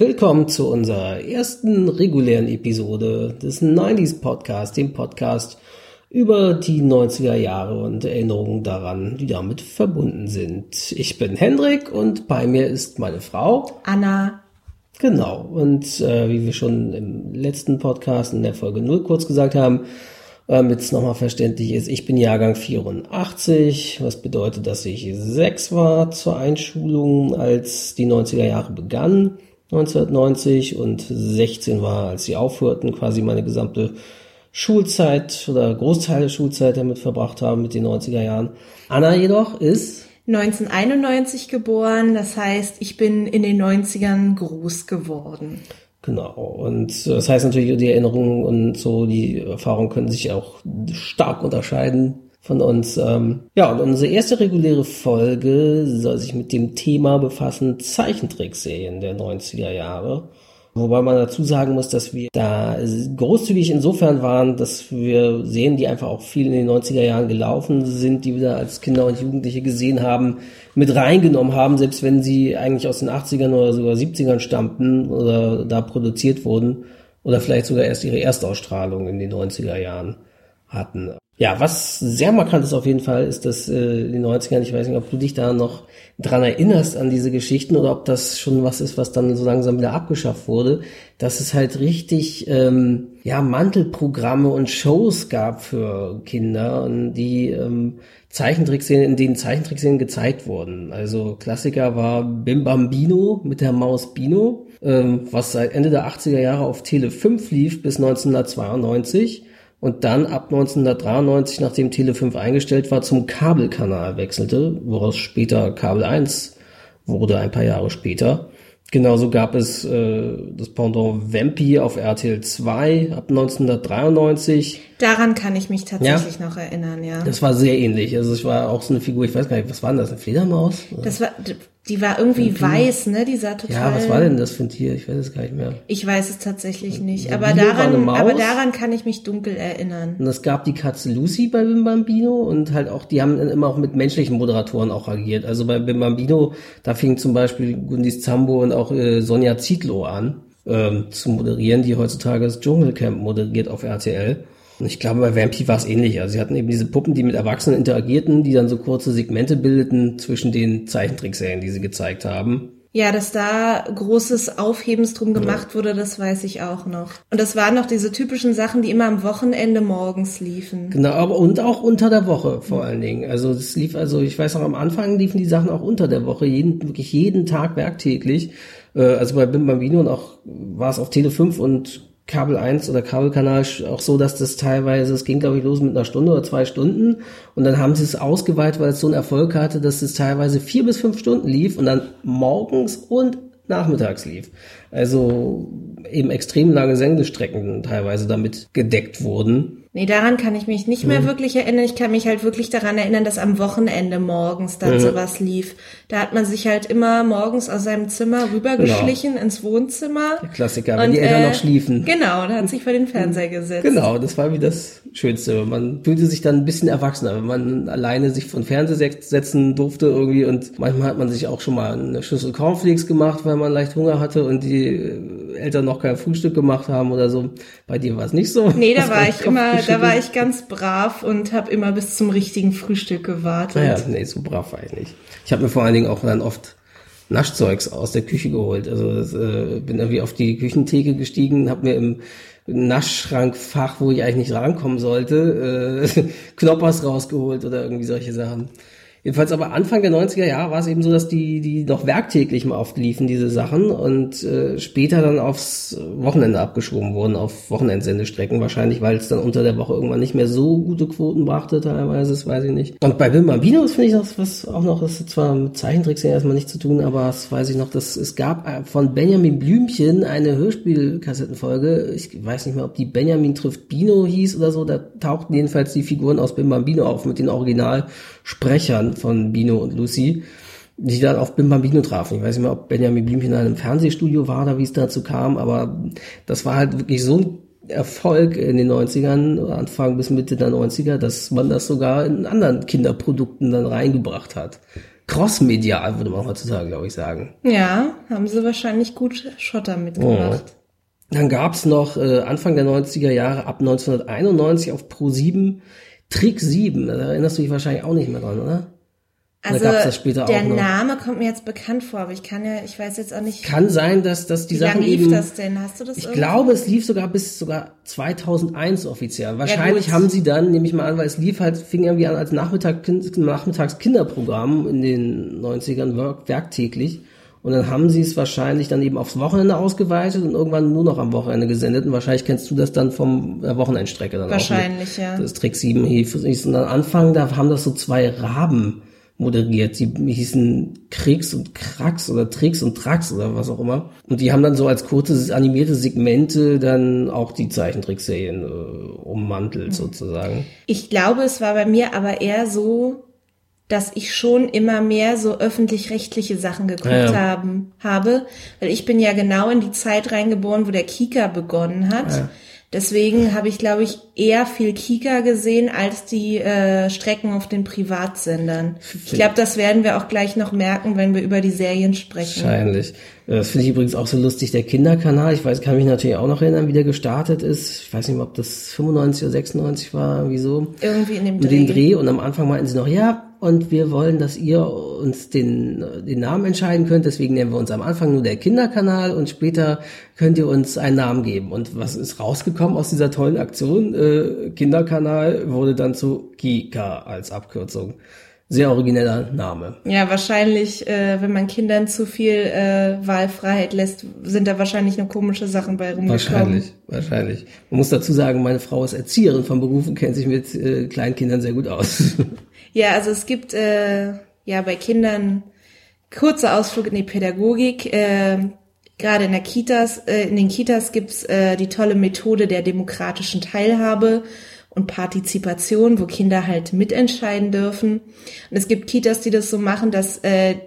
Willkommen zu unserer ersten regulären Episode des 90s Podcast, dem Podcast über die 90er Jahre und Erinnerungen daran, die damit verbunden sind. Ich bin Hendrik und bei mir ist meine Frau Anna. Genau, und äh, wie wir schon im letzten Podcast in der Folge 0 kurz gesagt haben, damit es nochmal verständlich ist, ich bin Jahrgang 84, was bedeutet, dass ich sechs war zur Einschulung, als die 90er Jahre begannen. 1990 und 16 war, als sie aufhörten, quasi meine gesamte Schulzeit oder Großteil der Schulzeit damit verbracht haben mit den 90er Jahren. Anna jedoch ist 1991 geboren, das heißt, ich bin in den 90ern groß geworden. Genau. Und das heißt natürlich, die Erinnerungen und so, die Erfahrungen können sich auch stark unterscheiden von uns. Ähm, ja, und unsere erste reguläre Folge soll sich mit dem Thema befassen, Zeichentrickserien der 90er Jahre. Wobei man dazu sagen muss, dass wir da großzügig insofern waren, dass wir sehen, die einfach auch viel in den 90er Jahren gelaufen sind, die wir als Kinder und Jugendliche gesehen haben, mit reingenommen haben, selbst wenn sie eigentlich aus den 80ern oder sogar 70ern stammten oder da produziert wurden oder vielleicht sogar erst ihre Erstausstrahlung in den 90er Jahren hatten. Ja, was sehr markant ist auf jeden Fall, ist, dass äh, in den 90ern, ich weiß nicht, ob du dich da noch dran erinnerst an diese Geschichten oder ob das schon was ist, was dann so langsam wieder abgeschafft wurde, dass es halt richtig ähm, ja Mantelprogramme und Shows gab für Kinder die ähm, Zeichentrickserien, in denen Zeichentrickserien gezeigt wurden. Also Klassiker war Bim Bambino mit der Maus Bino, ähm, was seit Ende der 80er Jahre auf Tele 5 lief bis 1992 und dann ab 1993, nachdem Tele 5 eingestellt war, zum Kabelkanal wechselte, woraus später Kabel 1 wurde ein paar Jahre später. Genauso gab es äh, das Pendant Vampi auf RTL 2 ab 1993. Daran kann ich mich tatsächlich ja? noch erinnern, ja. Das war sehr ähnlich. Also es war auch so eine Figur, ich weiß gar nicht, was war denn das, eine Fledermaus? Das war, die war irgendwie Vampi? weiß, ne? Die sah total. Ja, was war denn das für ein Tier? Ich weiß es gar nicht mehr. Ich weiß es tatsächlich nicht. Aber daran, aber daran kann ich mich dunkel erinnern. Und es gab die Katze Lucy bei Bim Bambino und halt auch, die haben immer auch mit menschlichen Moderatoren auch agiert. Also bei Bim Bambino, da fing zum Beispiel Gundis Zambo und auch äh, Sonja Zietlow an ähm, zu moderieren, die heutzutage das Dschungelcamp moderiert auf RTL. Und ich glaube, bei Vampy war es ähnlich. Also sie hatten eben diese Puppen, die mit Erwachsenen interagierten, die dann so kurze Segmente bildeten zwischen den Zeichentrickserien, die sie gezeigt haben. Ja, dass da großes Aufhebens drum gemacht ja. wurde, das weiß ich auch noch. Und das waren noch diese typischen Sachen, die immer am Wochenende morgens liefen. Genau, aber und auch unter der Woche vor allen Dingen. Also es lief, also ich weiß noch, am Anfang liefen die Sachen auch unter der Woche, jeden, wirklich jeden Tag werktäglich. Äh, also bei Bim Bambino und auch war es auf Tele 5 und Kabel 1 oder Kabelkanal auch so, dass das teilweise, es ging glaube ich los mit einer Stunde oder zwei Stunden und dann haben sie es ausgeweitet, weil es so einen Erfolg hatte, dass es teilweise vier bis fünf Stunden lief und dann morgens und nachmittags lief. Also eben extrem lange Sendestrecken teilweise damit gedeckt wurden. Nee, daran kann ich mich nicht mehr mhm. wirklich erinnern. Ich kann mich halt wirklich daran erinnern, dass am Wochenende morgens dann mhm. sowas lief. Da hat man sich halt immer morgens aus seinem Zimmer rübergeschlichen genau. ins Wohnzimmer. Der Klassiker, wenn und, die Eltern äh, noch schliefen. Genau, da hat sich vor den Fernseher gesetzt. Genau, das war wie das Schönste. Man fühlte sich dann ein bisschen erwachsener, wenn man alleine sich von Fernseher setzen durfte irgendwie und manchmal hat man sich auch schon mal eine Schüssel Cornflakes gemacht, weil man leicht Hunger hatte und die Eltern noch kein Frühstück gemacht haben oder so. Bei dir war es nicht so. Nee, da war ich immer, da war ich ganz brav und habe immer bis zum richtigen Frühstück gewartet. Naja, nee, so brav war ich nicht. Ich habe mir vor allen Dingen auch dann oft Naschzeugs aus der Küche geholt. Also das, äh, bin irgendwie auf die Küchentheke gestiegen, habe mir im Naschschrankfach, wo ich eigentlich nicht rankommen sollte, äh, Knoppers rausgeholt oder irgendwie solche Sachen. Jedenfalls aber Anfang der 90er Jahre war es eben so, dass die, die noch werktäglich mal oft diese Sachen, und äh, später dann aufs Wochenende abgeschoben wurden, auf Wochenendsendestrecken, wahrscheinlich, weil es dann unter der Woche irgendwann nicht mehr so gute Quoten brachte, teilweise, das weiß ich nicht. Und bei Bill Bambino finde ich das was auch noch, das ist zwar mit Zeichentricks erstmal nichts zu tun, aber das weiß ich noch, dass es gab äh, von Benjamin Blümchen eine Hörspielkassettenfolge, ich weiß nicht mehr, ob die Benjamin trifft Bino hieß oder so, da tauchten jedenfalls die Figuren aus Bim Bambino auf mit den Originalsprechern von Bino und Lucy, die dann auf Bim Bambino trafen. Ich weiß nicht mehr, ob Benjamin Blümchen in einem Fernsehstudio war oder wie es dazu kam, aber das war halt wirklich so ein Erfolg in den 90ern, Anfang bis Mitte der 90er, dass man das sogar in anderen Kinderprodukten dann reingebracht hat. crossmedial, würde man heutzutage, glaube ich, sagen. Ja, haben sie wahrscheinlich gut Schotter mitgemacht. Oh. Dann gab's noch äh, Anfang der 90er Jahre, ab 1991 auf Pro 7, Trick 7. Da erinnerst du dich wahrscheinlich auch nicht mehr dran, oder? Also der Name kommt mir jetzt bekannt vor, aber ich kann ja, ich weiß jetzt auch nicht. Kann sein, dass, dass die wie Sachen lange lief eben. das denn? Hast du das? Ich irgendwie? glaube, es lief sogar bis sogar 2001 offiziell. Wahrscheinlich ja, haben sie dann, nehme ich mal an, weil es lief halt, fing irgendwie an als Nachmittag, Nachmittags Kinderprogramm in den 90ern werk, werktäglich. Und dann haben sie es wahrscheinlich dann eben aufs Wochenende ausgeweitet und irgendwann nur noch am Wochenende gesendet. Und wahrscheinlich kennst du das dann vom der Wochenendstrecke dann wahrscheinlich, auch. Wahrscheinlich, ja. Das Trick 7 hieß. Und am Anfang, da haben das so zwei Raben moderiert. Die hießen Kriegs und Krax oder Tricks und Trax oder was auch immer. Und die haben dann so als kurze animierte Segmente dann auch die Zeichentrickserien äh, ummantelt sozusagen. Ich glaube, es war bei mir aber eher so, dass ich schon immer mehr so öffentlich-rechtliche Sachen geguckt ja, ja. haben, habe, weil ich bin ja genau in die Zeit reingeboren, wo der Kika begonnen hat. Ja. Deswegen habe ich, glaube ich, eher viel Kika gesehen als die äh, Strecken auf den Privatsendern. Ich glaube, das werden wir auch gleich noch merken, wenn wir über die Serien sprechen. Wahrscheinlich. Das finde ich übrigens auch so lustig. Der Kinderkanal, ich weiß, kann mich natürlich auch noch erinnern, wie der gestartet ist. Ich weiß nicht mehr, ob das 95 oder 96 war, irgendwie so. Irgendwie in dem Dreh. In dem Dreh. Und am Anfang meinten sie noch, ja, und wir wollen, dass ihr uns den, den Namen entscheiden könnt. Deswegen nennen wir uns am Anfang nur der Kinderkanal und später könnt ihr uns einen Namen geben. Und was ist rausgekommen aus dieser tollen Aktion? Äh, Kinderkanal wurde dann zu Kika als Abkürzung. Sehr origineller Name. Ja, wahrscheinlich, äh, wenn man Kindern zu viel äh, Wahlfreiheit lässt, sind da wahrscheinlich nur komische Sachen bei rumgekommen. Wahrscheinlich, wahrscheinlich. Man muss dazu sagen, meine Frau ist Erzieherin von Beruf und kennt sich mit äh, Kleinkindern sehr gut aus. Ja, also es gibt äh, ja bei Kindern kurzer Ausflug in die Pädagogik. Äh, Gerade in der Kitas, äh, in den Kitas gibt's äh, die tolle Methode der demokratischen Teilhabe und Partizipation, wo Kinder halt mitentscheiden dürfen. Und es gibt Kitas, die das so machen, dass äh,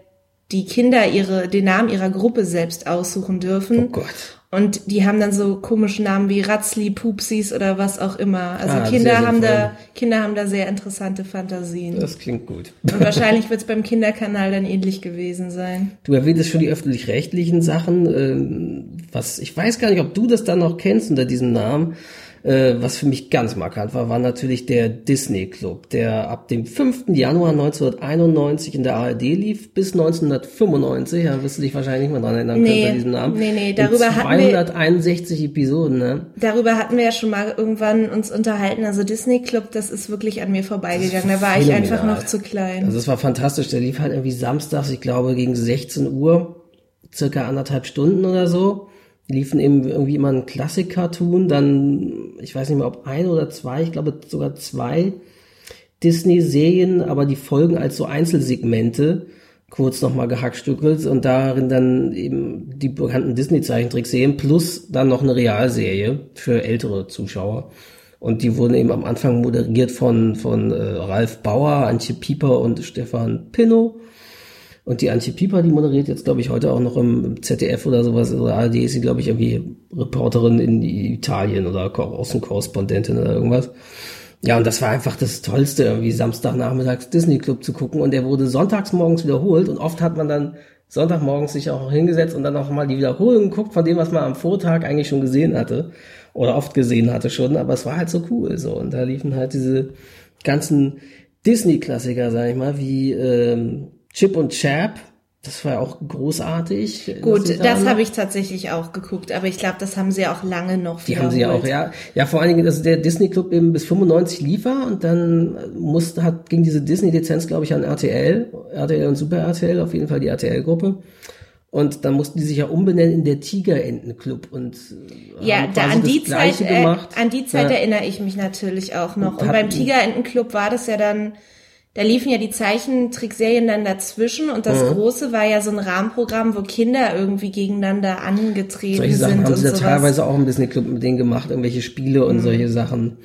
die Kinder ihre den Namen ihrer Gruppe selbst aussuchen dürfen. Oh Gott. Und die haben dann so komische Namen wie Ratzli, Pupsis oder was auch immer. Also Ah, Kinder haben da Kinder haben da sehr interessante Fantasien. Das klingt gut. Und wahrscheinlich wird es beim Kinderkanal dann ähnlich gewesen sein. Du erwähntest schon die öffentlich-rechtlichen Sachen. ähm, Was ich weiß gar nicht, ob du das dann noch kennst unter diesem Namen. Äh, Was für mich ganz markant war, war natürlich der Disney Club, der ab dem 5. Januar 1991 in der ARD lief bis 1995. Da wirst du dich wahrscheinlich nicht mehr dran erinnern können Nee, unter diesem Namen. nee, nee, darüber hatten wir- 261 Episoden, ne? Darüber hatten wir ja schon mal irgendwann uns unterhalten. Also Disney Club, das ist wirklich an mir vorbeigegangen. Da war ich phänomenal. einfach noch zu klein. Also es war fantastisch. Der lief halt irgendwie samstags, ich glaube, gegen 16 Uhr, circa anderthalb Stunden oder so. Liefen eben irgendwie immer ein Klassik-Cartoon, dann, ich weiß nicht mehr, ob ein oder zwei, ich glaube sogar zwei Disney-Serien, aber die Folgen als so Einzelsegmente, kurz nochmal gehackstückelt und darin dann eben die bekannten Disney-Zeichentrickserien plus dann noch eine Realserie für ältere Zuschauer. Und die wurden eben am Anfang moderiert von, von äh, Ralf Bauer, Antje Pieper und Stefan Pinnow. Und die Antje Pieper, die moderiert jetzt, glaube ich, heute auch noch im, ZDF oder sowas. Oder ARD ist sie, glaube ich, irgendwie Reporterin in Italien oder Ko- Außenkorrespondentin oder irgendwas. Ja, und das war einfach das Tollste, irgendwie Samstagnachmittags Disney Club zu gucken. Und der wurde sonntags morgens wiederholt. Und oft hat man dann Sonntagmorgens sich auch hingesetzt und dann auch mal die Wiederholung geguckt von dem, was man am Vortag eigentlich schon gesehen hatte. Oder oft gesehen hatte schon. Aber es war halt so cool. so Und da liefen halt diese ganzen Disney-Klassiker, sag ich mal, wie ähm, Chip und Chap. Das war ja auch großartig. Gut, das da- habe ich tatsächlich auch geguckt, aber ich glaube, das haben sie auch lange noch Die haben sie ja auch, ja. Ja, vor allen Dingen, dass der Disney Club eben bis 95 lief war und dann musste, hat, ging diese Disney-Lizenz, glaube ich, an RTL, RTL und Super RTL, auf jeden Fall die RTL-Gruppe. Und dann mussten die sich ja umbenennen in der Tigerenten-Club und äh, Ja, haben da quasi an die Zeit, äh, gemacht. an die Zeit Ja. erinnere ich mich natürlich auch noch. Und Und, beim Tigerentenclub war das ja dann, da liefen ja die Zeichentrickserien dann dazwischen und das Mhm. große war ja so ein Rahmenprogramm, wo Kinder irgendwie gegeneinander angetreten Solche sind Sachen haben und sie da teilweise auch im Disney Club mit denen gemacht, irgendwelche Spiele und solche Sachen.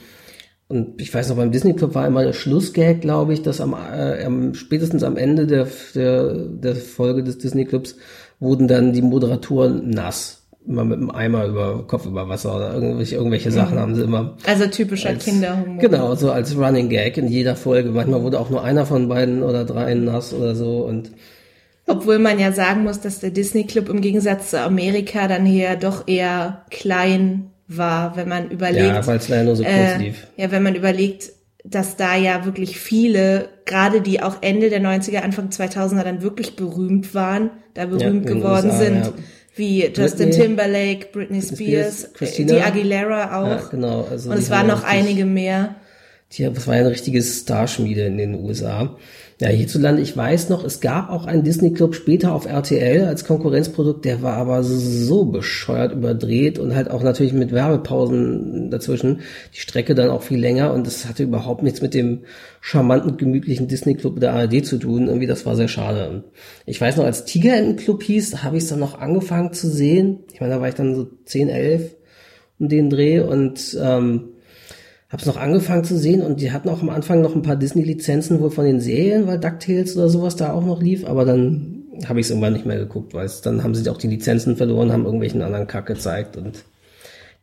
Und ich weiß noch, beim Disney Club war immer der Schlussgag, glaube ich, dass am, äh, am spätestens am Ende der, der, der Folge des Disney Clubs wurden dann die Moderatoren nass. Immer mit einem Eimer über Kopf über Wasser oder irgendwelche, irgendwelche Sachen haben sie immer. Also typischer als, Kinderhumor. Genau, so als Running Gag in jeder Folge. Manchmal wurde auch nur einer von beiden oder dreien nass oder so und Obwohl man ja sagen muss, dass der Disney Club im Gegensatz zu Amerika dann hier doch eher klein war, wenn man überlegt. ja, weil es leider nur so kurz äh, lief. ja, wenn man überlegt, dass da ja wirklich viele, gerade die auch Ende der 90er, Anfang 2000er dann wirklich berühmt waren, da berühmt den geworden USA, sind, ja. Wie Justin Britney, Timberlake, Britney Spears, Spears, Christina. die Aguilera auch. Ja, genau. Also Und die es waren noch richtig- einige mehr. Tja, das war ja ein richtiges Starschmiede in den USA. Ja, hierzulande, ich weiß noch, es gab auch einen Disney Club später auf RTL als Konkurrenzprodukt, der war aber so bescheuert überdreht und halt auch natürlich mit Werbepausen dazwischen. Die Strecke dann auch viel länger und es hatte überhaupt nichts mit dem charmanten, gemütlichen Disney Club der ARD zu tun. Irgendwie, das war sehr schade. Ich weiß noch, als Tiger Club hieß, habe ich es dann noch angefangen zu sehen. Ich meine, da war ich dann so 10, 11 um den Dreh und ähm, Hab's noch angefangen zu sehen und die hatten auch am Anfang noch ein paar Disney-Lizenzen wohl von den Serien, weil DuckTales oder sowas da auch noch lief, aber dann habe ich es irgendwann nicht mehr geguckt, weil es, dann haben sie auch die Lizenzen verloren, haben irgendwelchen anderen Kack gezeigt und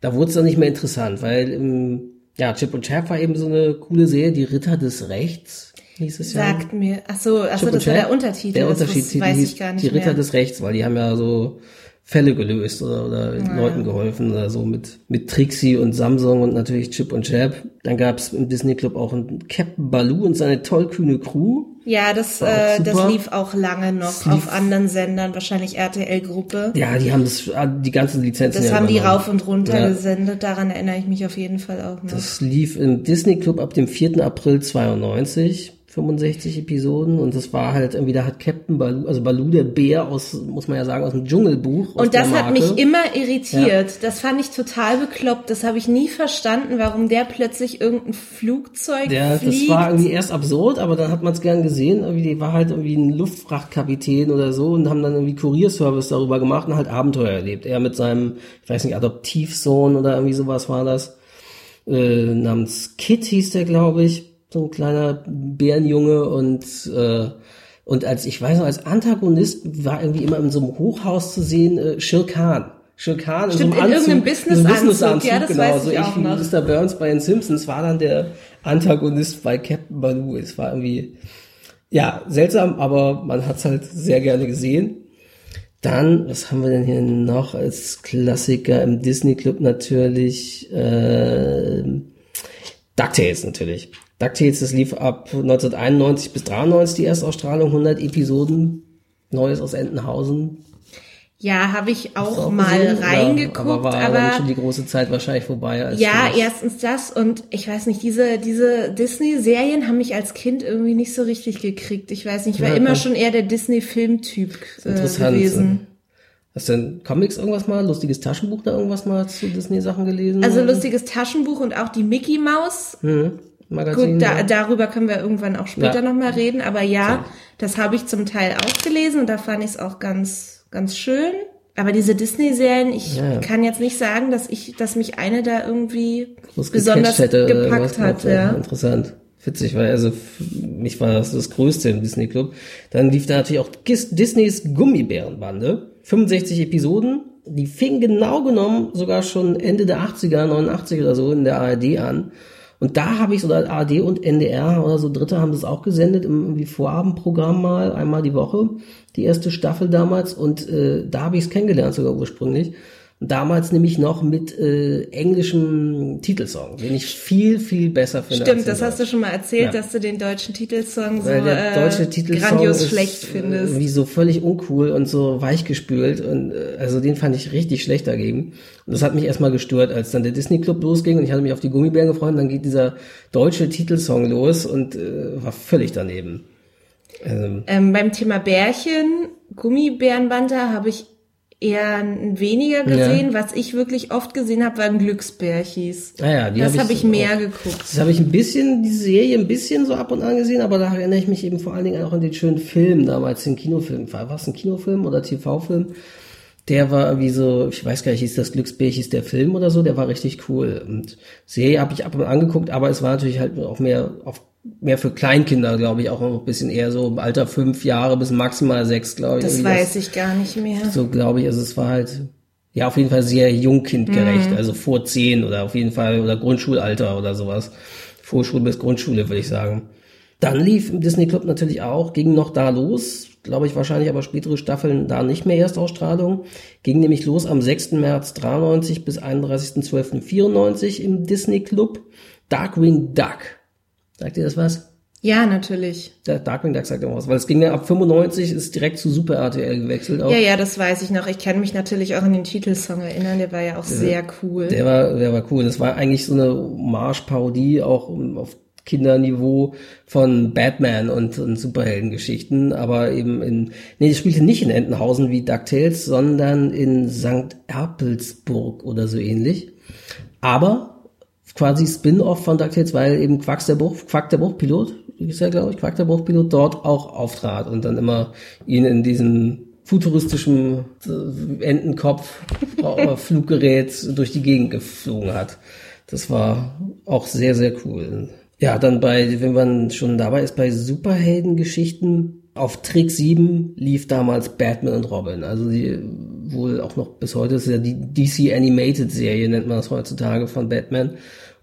da wurde es dann nicht mehr interessant, weil ähm, ja, Chip und Chap war eben so eine coole Serie, die Ritter des Rechts hieß es ja. Sagt mir, ach so, ach so das war der Untertitel. Der Unterschied hieß ich gar nicht die Ritter mehr. des Rechts, weil die haben ja so Fälle gelöst oder, oder Leuten geholfen oder so mit, mit Trixie und Samsung und natürlich Chip und Chap. Dann gab's im Disney Club auch einen Captain Baloo und seine tollkühne Crew. Ja, das, äh, das lief auch lange noch auf anderen Sendern, wahrscheinlich RTL-Gruppe. Ja, die haben das, ah, die ganzen Lizenzen Das ja haben die rauf und runter Ja. gesendet, daran erinnere ich mich auf jeden Fall auch noch. Das lief im Disney Club ab dem 4. April 92. 65 Episoden und das war halt irgendwie, da hat Captain Baloo, also Baloo der Bär aus, muss man ja sagen, aus dem Dschungelbuch. aus und das der hat mich immer irritiert. Das fand ich total bekloppt. Das habe ich nie verstanden, warum der plötzlich irgendein Flugzeug Ja, fliegt. das war irgendwie erst absurd, aber dann hat man es gern gesehen. Irgendwie, die war halt irgendwie ein Luftfrachtkapitän oder so und haben dann irgendwie Kurierservice darüber gemacht und halt Abenteuer erlebt. Er mit seinem, ich weiß nicht, Adoptivsohn oder irgendwie sowas war das. Äh, namens Kit hieß der, glaube ich. So ein kleiner Bärenjunge und äh, und als ich weiß noch, als Antagonist war irgendwie immer in so einem Hochhaus zu sehen, äh, Shir Khan. Shir Khan in so einem in Anzug, irgendeinem Businessanzug. so Businessanzug, Ja, das genau, weiß so ich auch wie noch. Mr. Burns bei den Simpsons war dann der Antagonist bei Captain Baloo. Es war irgendwie, ja, seltsam, aber man hat's halt sehr gerne gesehen. Dann, was haben wir denn hier noch als Klassiker im Disney Club natürlich? Äh, DuckTales natürlich. DuckTales, das lief ab 1991 bis 93 die Erstausstrahlung, 100 Episoden, Neues aus Entenhausen. ja, habe ich auch, Auch mal gesehen, reingeguckt, aber war aber, schon die große Zeit wahrscheinlich vorbei. Ja, erstens das und ich weiß nicht, diese diese Disney-Serien haben mich als Kind irgendwie nicht so richtig gekriegt. Ich weiß nicht, ich war Ja, immer ja. schon eher der Disney-Filmtyp äh, Interessant. gewesen. Hast du denn Comics irgendwas mal, lustiges Taschenbuch da irgendwas mal zu Disney-Sachen gelesen? Also lustiges Taschenbuch und auch die Mickey Maus. hm, Magazin. Gut, da, darüber können wir irgendwann auch später Ja. noch mal reden. Aber ja, das habe ich zum Teil auch gelesen und da fand ich es auch ganz, ganz schön. Aber diese Disney-Serien, ich Ja, kann jetzt nicht sagen, dass ich, dass mich eine da irgendwie besonders hätte gepackt hat. gemacht, Ja. Interessant. Witzig, weil also mich war das das Größte im Disney Club. Dann lief da natürlich auch Disneys Gummibärenbande. 65 Episoden. Die fing genau genommen sogar schon Ende der 80er, 89 oder so in der ARD an. Und da habe ich so ARD und NDR oder so Dritte haben das auch gesendet im irgendwie Vorabendprogramm mal, einmal die Woche, die erste Staffel damals. Und äh, da habe ich es kennengelernt sogar ursprünglich. Damals nämlich noch mit äh, englischem Titelsong, den ich viel, viel besser finde. Stimmt, das hast du schon mal erzählt, Ja. dass du den deutschen Titelsong so weil der deutsche äh, Titelsong grandios ist schlecht findest. irgendwie so völlig uncool und so weichgespült und äh, also den fand ich richtig schlecht dagegen. Und das hat mich erstmal gestört, als dann der Disney Club losging und ich hatte mich auf die Gummibären gefreut, und dann geht dieser deutsche Titelsong los und äh, war völlig daneben. Also, Ähm, beim Thema Bärchen, Gummibärenbanda habe ich eher weniger gesehen. Was ich wirklich oft gesehen habe, waren Glücksbärchis. Ah ja, die das hab habe ich ich mehr auch. geguckt. Das habe ich ein bisschen, die Serie ein bisschen so ab und an gesehen, aber da erinnere ich mich eben vor allen Dingen auch an den schönen Film damals, den Kinofilm. War es ein Kinofilm oder TV-Film? Der war irgendwie so, ich weiß gar nicht, hieß das Glücksbärchen, hieß der Film oder so, der war richtig cool. Und Serie habe ich ab und an angeguckt, aber es war natürlich halt auch mehr auf mehr für Kleinkinder, glaube ich, auch noch ein bisschen eher so im Alter fünf Jahre bis maximal sechs, glaube ich. Das weiß ich gar nicht mehr. so glaube ich, also es war halt, ja auf jeden Fall sehr jungkindgerecht, mhm. also vor zehn oder auf jeden Fall oder Grundschulalter oder sowas. Vorschule bis Grundschule, würde ich sagen. Dann lief im Disney Club natürlich auch, ging noch da los, glaube ich wahrscheinlich aber spätere Staffeln da nicht mehr Erstausstrahlung. Ging nämlich los am 6. März 93 bis 31.12.94 im Disney Club. Darkwing Duck. Sagt ihr das was? Ja, natürlich. Der Darkwing Duck sagt immer was, weil es ging ja ab 95, ist direkt zu Super RTL gewechselt. Auch. Ja, ja, das weiß ich noch. Ich kann mich natürlich auch an den Titelsong erinnern, der war ja auch der, sehr cool. Der war, der war cool. Das war eigentlich so eine Marsch-Parodie auch auf Kinderniveau von Batman und, und Superheldengeschichten, aber eben in, nee, das spielte nicht in Entenhausen wie DuckTales, sondern in St. Erpelsburg oder so ähnlich. Aber quasi Spin-off von DuckTales, weil eben Quacks der Bruch, Quack der Bruchpilot, ist ja glaube ich, Quack der Bruchpilot dort auch auftrat und dann immer ihn in diesem futuristischen äh, Entenkopf Fluggerät durch die Gegend geflogen hat. Das war auch sehr, sehr cool. Ja, dann bei, wenn man schon dabei ist, bei Superheldengeschichten, auf Trick 7 lief damals Batman und Robin. Also die wohl auch noch bis heute ist ja die DC Animated Serie, nennt man das heutzutage von Batman.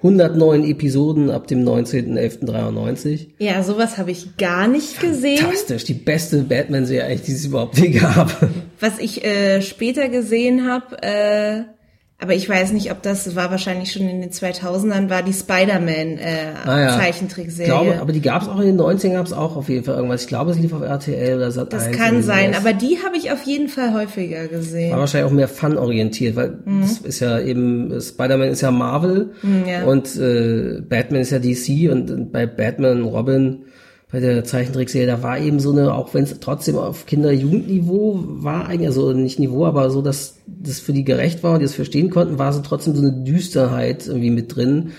109 Episoden ab dem 19.11.93. Ja, sowas habe ich gar nicht gesehen. Fantastisch, die beste Batman-Serie eigentlich, die es überhaupt je gab. Was ich äh, später gesehen habe, äh, aber ich weiß nicht, ob das war wahrscheinlich schon in den 2000ern, war die Spider-Man äh, ah, ja. Zeichentrickserie. Glaube, aber die gab es auch in den 90ern, gab es auch auf jeden Fall irgendwas. Ich glaube, es lief auf RTL oder Sat Das kann sein, aber die habe ich auf jeden Fall häufiger gesehen. War wahrscheinlich auch mehr Fun-orientiert, weil mhm. das ist ja eben, Spider-Man ist ja Marvel mhm, ja. und äh, Batman ist ja DC und bei Batman und Robin bei der Zeichentrickserie, da war eben so eine, auch wenn es trotzdem auf Kinder-Jugendniveau war, eigentlich, also nicht Niveau, aber so, dass das für die gerecht war und die es verstehen konnten, war so trotzdem so eine Düsterheit irgendwie mit drin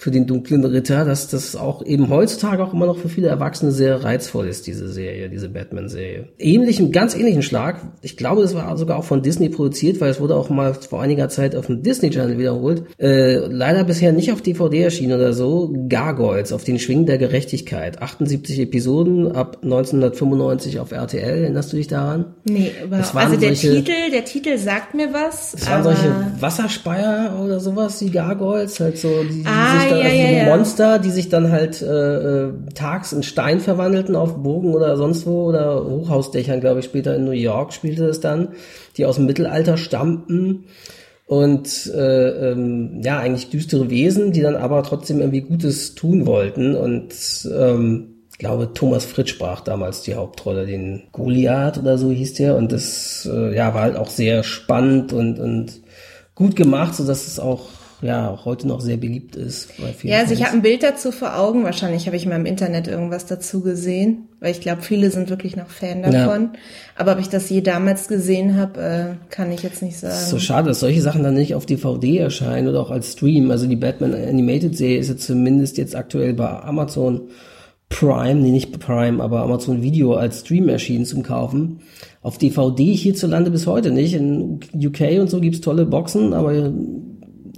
für den dunklen Ritter, dass das auch eben heutzutage auch immer noch für viele Erwachsene sehr reizvoll ist, diese Serie, diese Batman-Serie. Ähnlichen, ganz ähnlichen Schlag. Ich glaube, das war sogar auch von Disney produziert, weil es wurde auch mal vor einiger Zeit auf dem Disney Channel wiederholt. Äh, leider bisher nicht auf DVD erschienen oder so. Gargoyles auf den Schwingen der Gerechtigkeit. 78 Episoden ab 1995 auf RTL. Erinnerst du dich daran? Nee, überhaupt. Also der solche, Titel, der Titel sagt mir was. Es waren solche Wasserspeier oder sowas, die Gargoyles, halt so, die, die ah, dann, ja, also ja. Monster, die sich dann halt äh, äh, tags in Stein verwandelten auf Burgen oder sonst wo oder Hochhausdächern, glaube ich, später in New York spielte es dann, die aus dem Mittelalter stammten und äh, ähm, ja eigentlich düstere Wesen, die dann aber trotzdem irgendwie Gutes tun wollten und ähm, ich glaube Thomas Fritsch sprach damals die Hauptrolle, den Goliath oder so hieß der und das äh, ja war halt auch sehr spannend und und gut gemacht, so dass es auch ja auch heute noch sehr beliebt ist. Bei vielen ja, also ich habe ein Bild dazu vor Augen. Wahrscheinlich habe ich mal im Internet irgendwas dazu gesehen, weil ich glaube, viele sind wirklich noch Fan davon. Ja. Aber ob ich das je damals gesehen habe, äh, kann ich jetzt nicht sagen. ist so schade, dass solche Sachen dann nicht auf DVD erscheinen oder auch als Stream. Also die Batman Animated Serie ist jetzt zumindest jetzt aktuell bei Amazon Prime, nee, nicht Prime, aber Amazon Video als Stream erschienen zum Kaufen. Auf DVD hierzulande bis heute nicht. In UK und so gibt's tolle Boxen, aber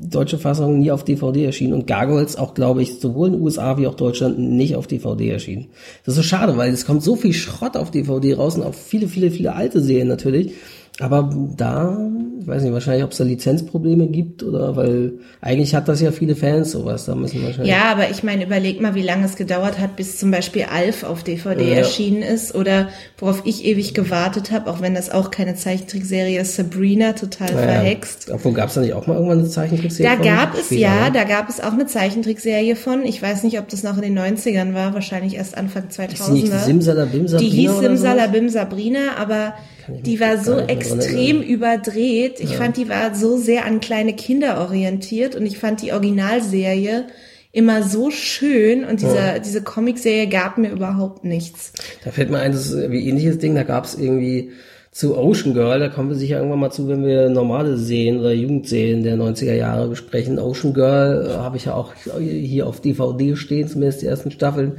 deutsche Fassung nie auf DVD erschienen und Gargoyles auch, glaube ich, sowohl in den USA wie auch Deutschland nicht auf DVD erschienen. Das ist so schade, weil es kommt so viel Schrott auf DVD raus und auch viele, viele, viele alte Serien natürlich. Aber da, ich weiß nicht, wahrscheinlich, ob es da Lizenzprobleme gibt oder weil eigentlich hat das ja viele Fans sowas. Da müssen wahrscheinlich. Ja, aber ich meine, überleg mal, wie lange es gedauert hat, bis zum Beispiel Alf auf DVD ja. erschienen ist oder worauf ich ewig gewartet habe, auch wenn das auch keine Zeichentrickserie ist, Sabrina total naja. verhext. Obwohl gab es da nicht auch mal irgendwann eine Zeichentrickserie? Da von? gab es Später, ja, ne? da gab es auch eine Zeichentrickserie von. Ich weiß nicht, ob das noch in den 90ern war, wahrscheinlich erst Anfang 2000er. Ist die nicht Simsalabim Sabrina? Die hieß Simsalabim Sabrina, aber die war so extrem überdreht. Ich ja. fand, die war so sehr an kleine Kinder orientiert und ich fand die Originalserie immer so schön und diese, ja. diese Comicserie gab mir überhaupt nichts. Da fällt mir ein, das ist wie ähnliches Ding, da gab es irgendwie zu Ocean Girl, da kommen wir sicher irgendwann mal zu, wenn wir normale Serien oder Jugendserien der 90er Jahre besprechen. Ocean Girl äh, habe ich ja auch hier auf DVD stehen, zumindest die ersten Staffeln.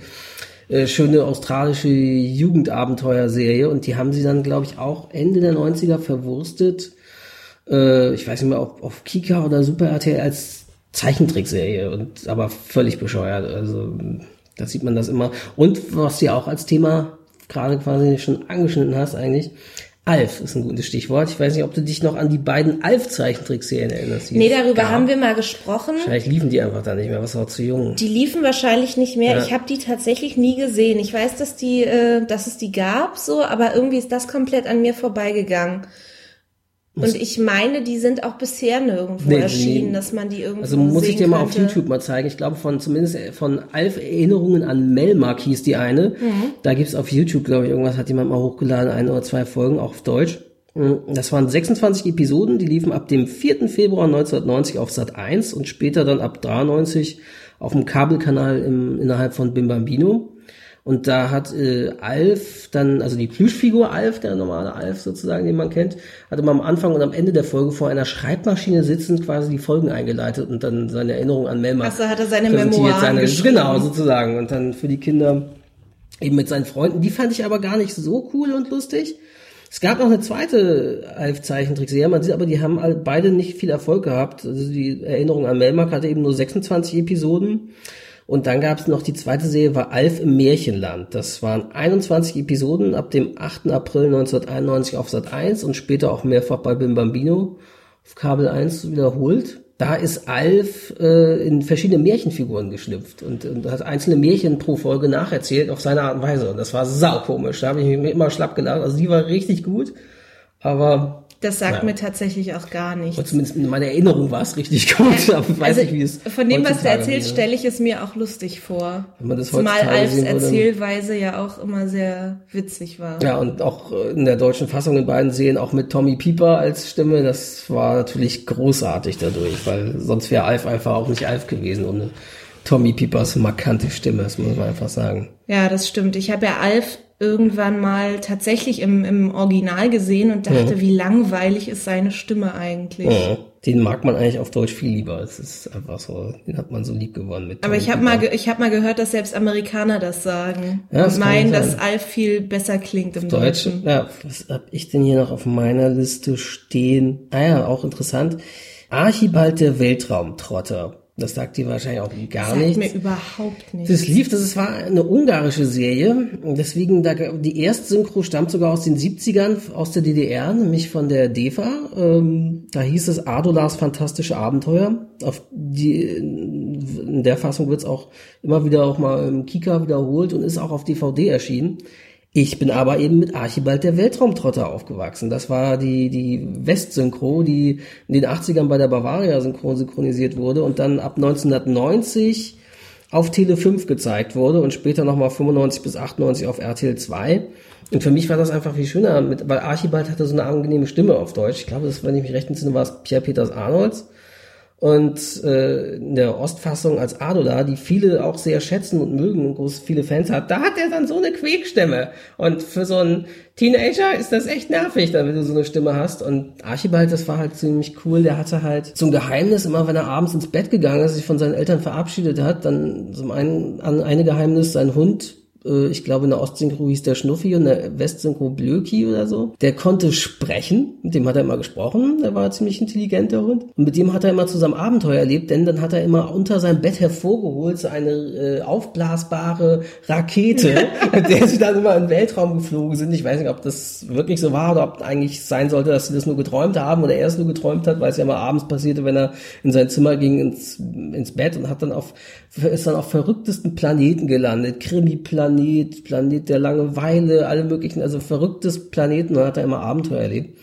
Äh, schöne australische Jugendabenteuerserie und die haben sie dann, glaube ich, auch Ende der 90er verwurstet. Äh, ich weiß nicht mehr, ob auf Kika oder Super RTL als Zeichentrickserie und aber völlig bescheuert. Also da sieht man das immer. Und was ja auch als Thema gerade quasi schon angeschnitten hast eigentlich, Alf ist ein gutes Stichwort. Ich weiß nicht, ob du dich noch an die beiden Alf-Zeichentrickserien erinnerst. Nee, darüber haben wir mal gesprochen. Vielleicht liefen die einfach da nicht mehr, was war zu jung. Die liefen wahrscheinlich nicht mehr. Ja. Ich habe die tatsächlich nie gesehen. Ich weiß, dass die, äh, dass es die gab, so, aber irgendwie ist das komplett an mir vorbeigegangen. Und ich meine, die sind auch bisher nirgendwo nee, erschienen, nee. dass man die irgendwo Also muss ich dir mal auf YouTube mal zeigen. Ich glaube, von zumindest von Alf Erinnerungen an Melmark hieß die eine. Mhm. Da gibt's auf YouTube, glaube ich, irgendwas hat jemand mal hochgeladen, ein oder zwei Folgen, auch auf Deutsch. Mhm. Das waren 26 Episoden, die liefen ab dem 4. Februar 1990 auf Sat 1 und später dann ab 93 auf dem Kabelkanal im, innerhalb von Bimbambino. Und da hat äh, Alf dann, also die Plüschfigur Alf, der normale Alf sozusagen, den man kennt, hatte mal am Anfang und am Ende der Folge vor einer Schreibmaschine sitzend quasi die Folgen eingeleitet und dann seine Erinnerung an Melma. Achso, hat er seine Memoiren seine, Genau, sozusagen. Und dann für die Kinder eben mit seinen Freunden. Die fand ich aber gar nicht so cool und lustig. Es gab noch eine zweite Alf-Zeichentrickserie, man sieht aber, die haben beide nicht viel Erfolg gehabt. Also die Erinnerung an Melmark hatte eben nur 26 Episoden. Und dann gab es noch die zweite Serie, war Alf im Märchenland. Das waren 21 Episoden ab dem 8. April 1991 auf Sat 1 und später auch mehrfach bei Bim Bambino auf Kabel 1 wiederholt. Da ist Alf äh, in verschiedene Märchenfiguren geschlüpft und, und hat einzelne Märchen pro Folge nacherzählt auf seine Art und Weise. Und das war saukomisch. Da habe ich mir immer schlapp gelacht. Also die war richtig gut. Aber das sagt ja. mir tatsächlich auch gar nichts. Und zumindest in meiner Erinnerung war es richtig gut. Ja, aber weiß also nicht, wie es von dem, was du erzählst, stelle ich es mir auch lustig vor. Wenn man das Zumal Alfs Erzählweise ja auch immer sehr witzig war. Ja, und auch in der deutschen Fassung in beiden Serien auch mit Tommy Pieper als Stimme, das war natürlich großartig dadurch, weil sonst wäre Alf einfach auch nicht Alf gewesen ohne Tommy Piepers markante Stimme, das muss man einfach sagen. Ja, das stimmt. Ich habe ja Alf irgendwann mal tatsächlich im, im Original gesehen und dachte, mhm. wie langweilig ist seine Stimme eigentlich. Mhm. Den mag man eigentlich auf Deutsch viel lieber. Es ist einfach so, den hat man so lieb gewonnen mit. Aber ich habe mal, ich habe mal gehört, dass selbst Amerikaner das sagen ja, das und meinen, dass Alf viel besser klingt im Deutsch, Deutschen. Ja, was hab ich denn hier noch auf meiner Liste stehen? Ah ja, auch interessant. Archibald der Weltraumtrotter. Das sagt dir wahrscheinlich auch gar sagt nichts. mir überhaupt nicht. Das lief, das war eine ungarische Serie. Deswegen, da, die Erstsynchro stammt sogar aus den 70ern, aus der DDR, nämlich von der DEFA. Ähm, da hieß es Adolars fantastische Abenteuer. Auf die, in der Fassung wird es auch immer wieder auch mal im Kika wiederholt und ist auch auf DVD erschienen. Ich bin aber eben mit Archibald der Weltraumtrotter aufgewachsen. Das war die, die Westsynchro, die in den 80ern bei der Bavaria synchron synchronisiert wurde und dann ab 1990 auf Tele 5 gezeigt wurde und später nochmal 95 bis 98 auf RTL 2. Und für mich war das einfach viel schöner, mit, weil Archibald hatte so eine angenehme Stimme auf Deutsch. Ich glaube, das, wenn ich mich recht entsinne, war es Pierre Peters Arnolds und äh, in der Ostfassung als Adola, die viele auch sehr schätzen und mögen und groß viele Fans hat, da hat er dann so eine Quiekstimme. Und für so einen Teenager ist das echt nervig, dann wenn du so eine Stimme hast. Und Archibald, das war halt ziemlich cool. Der hatte halt zum Geheimnis, immer wenn er abends ins Bett gegangen ist, sich von seinen Eltern verabschiedet hat, dann zum einen an eine Geheimnis sein Hund äh, ich glaube in der Ostsynchro hieß der Schnuffi und der Westsynchro Blöki oder so. Der konnte sprechen, mit dem hat er immer gesprochen, der war ziemlich intelligent, der Hund. Und mit dem hat er immer zusammen Abenteuer erlebt, denn dann hat er immer unter seinem Bett hervorgeholt so eine äh, aufblasbare Rakete, mit der sie dann immer in den Weltraum geflogen sind. Ich weiß nicht, ob das wirklich so war oder ob eigentlich sein sollte, dass sie das nur geträumt haben oder er es nur geträumt hat, weil es ja immer abends passierte, wenn er in sein Zimmer ging ins, ins Bett und hat dann auf, ist dann auf verrücktesten Planeten gelandet, Krimi-Planeten, Planet, Planet der Langeweile, alle möglichen, also verrücktes Planeten, man hat da immer Abenteuer erlebt.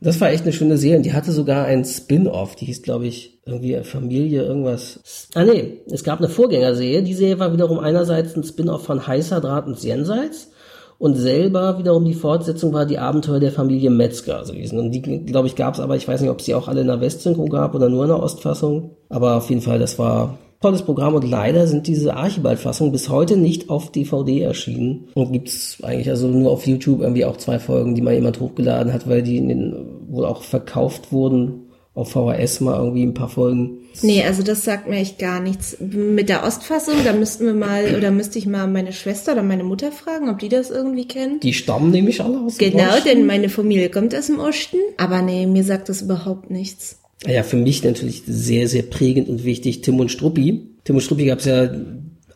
Und das war echt eine schöne Serie. Und die hatte sogar ein Spin-off, die hieß, glaube ich, irgendwie Familie, irgendwas. Ah nee, es gab eine Vorgängerserie. Die Serie war wiederum einerseits ein Spin-off von Heißer Draht und Jenseits. Und selber wiederum die Fortsetzung war die Abenteuer der Familie Metzger gewesen. Und die, glaube ich, gab es aber, ich weiß nicht, ob es die auch alle in der Westsynchro gab oder nur in der Ostfassung. Aber auf jeden Fall, das war tolles Programm und leider sind diese Archibald-Fassungen bis heute nicht auf DVD erschienen und gibt's eigentlich also nur auf YouTube irgendwie auch zwei Folgen, die mal jemand hochgeladen hat, weil die in den, wohl auch verkauft wurden auf VHS mal irgendwie ein paar Folgen. Nee, also das sagt mir echt gar nichts. Mit der Ostfassung, da müssten wir mal, oder müsste ich mal meine Schwester oder meine Mutter fragen, ob die das irgendwie kennen. Die stammen nämlich alle aus dem Genau, denn meine Familie kommt aus dem Osten. Aber nee, mir sagt das überhaupt nichts ja, für mich natürlich sehr, sehr prägend und wichtig, Tim und Struppi. Tim und Struppi gab es ja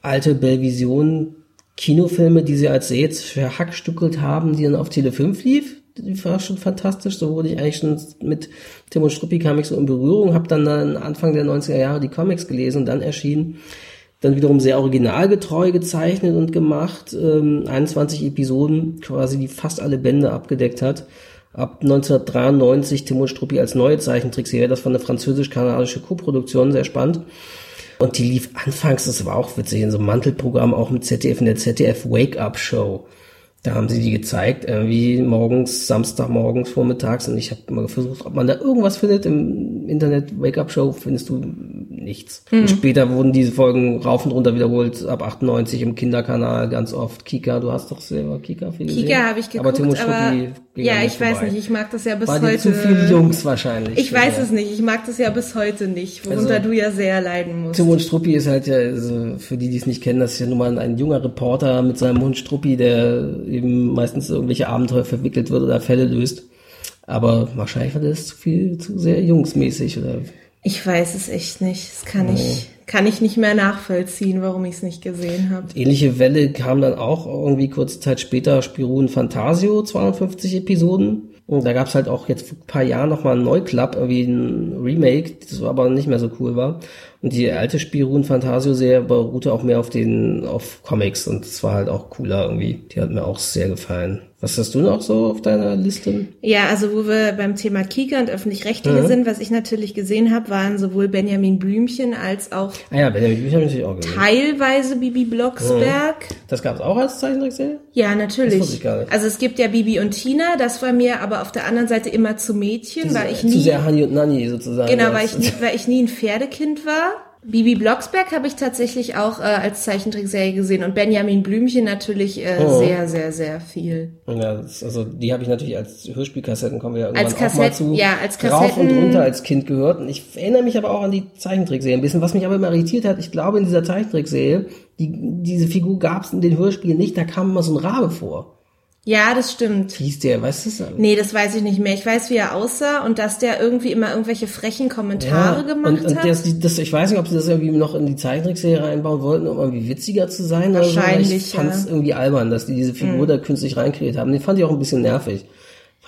alte Bellvision Kinofilme, die sie als jetzt verhackstückelt haben, die dann auf Tele 5 lief. die war schon fantastisch. So wurde ich eigentlich schon mit Tim und Struppi kam ich so in Berührung, habe dann, dann Anfang der 90er Jahre die Comics gelesen und dann erschien dann wiederum sehr originalgetreu gezeichnet und gemacht, ähm, 21 Episoden, quasi die fast alle Bände abgedeckt hat. Ab 1993 Tim Struppi als neue Zeichentrickserie, das war eine französisch-kanadische Koproduktion, sehr spannend. Und die lief anfangs, das war auch witzig, in so einem Mantelprogramm auch mit ZDF in der ZDF Wake Up Show. Da haben sie die gezeigt, irgendwie morgens, Samstagmorgens, vormittags. Und ich habe immer versucht, ob man da irgendwas findet. Im Internet Wake-up-Show findest du nichts. Mhm. Und später wurden diese Folgen rauf und runter wiederholt, ab 98 im Kinderkanal ganz oft. Kika, du hast doch selber Kika viel gesehen. Kika habe ich geguckt, aber, Timo aber ja, ich weiß nicht, ich mag das ja bis War heute. zu viele Jungs wahrscheinlich. Ich weiß es nicht, ich mag das ja bis heute nicht, worunter also, du ja sehr leiden musst. Timo und Struppi ist halt ja, also für die, die es nicht kennen, das ist ja nun mal ein junger Reporter mit seinem Hund Struppi, der eben meistens irgendwelche Abenteuer verwickelt wird oder Fälle löst. Aber wahrscheinlich war das zu viel, zu sehr jungsmäßig oder. Ich weiß es echt nicht. Das kann oh. ich, kann ich nicht mehr nachvollziehen, warum ich es nicht gesehen habe. Ähnliche Welle kam dann auch irgendwie kurze Zeit später Spirun Fantasio, 250 Episoden. Und da gab's halt auch jetzt vor ein paar Jahren nochmal ein Neuklapp, irgendwie ein Remake, das aber nicht mehr so cool war. Und die alte Spirun Fantasio-Serie beruhte auch mehr auf den, auf Comics und das war halt auch cooler irgendwie. Die hat mir auch sehr gefallen. Was hast du noch so auf deiner Liste? Ja, also wo wir beim Thema Kika und öffentlich-rechtliche mhm. sind, was ich natürlich gesehen habe, waren sowohl Benjamin Blümchen als auch ah ja, Benjamin Blümchen habe ich auch gesehen. teilweise Bibi Blocksberg. Mhm. Das gab es auch als Zeichentrickserie? Ja, natürlich. Das ich gar nicht. Also es gibt ja Bibi und Tina, das war mir aber auf der anderen Seite immer zu Mädchen, Diese, weil ich nie... Zu sehr Honey und Nanny sozusagen. Genau, weil ich, nie, weil ich nie ein Pferdekind war. Bibi Blocksberg habe ich tatsächlich auch äh, als Zeichentrickserie gesehen und Benjamin Blümchen natürlich äh, oh. sehr, sehr, sehr viel. Ja, also die habe ich natürlich als Hörspielkassetten kommen wir irgendwann als Kassett, auch mal zu. Ja, als Kassetten. Rauf und runter als Kind gehört. Und ich erinnere mich aber auch an die Zeichentrickserie ein bisschen. Was mich aber immer irritiert hat, ich glaube in dieser Zeichentrickserie, die, diese Figur gab es in den Hörspielen nicht, da kam immer so ein Rabe vor. Ja, das stimmt. Wie hieß der? Weißt du es? Nee, das weiß ich nicht mehr. Ich weiß, wie er aussah und dass der irgendwie immer irgendwelche frechen Kommentare ja, gemacht und, und hat. Das, das, ich weiß nicht, ob sie das irgendwie noch in die Zeichentrickserie einbauen wollten, um irgendwie witziger zu sein. Wahrscheinlich, oder so. Ich fand es ja. irgendwie albern, dass die diese Figur mhm. da künstlich reinkreiert haben. Den fand ich auch ein bisschen nervig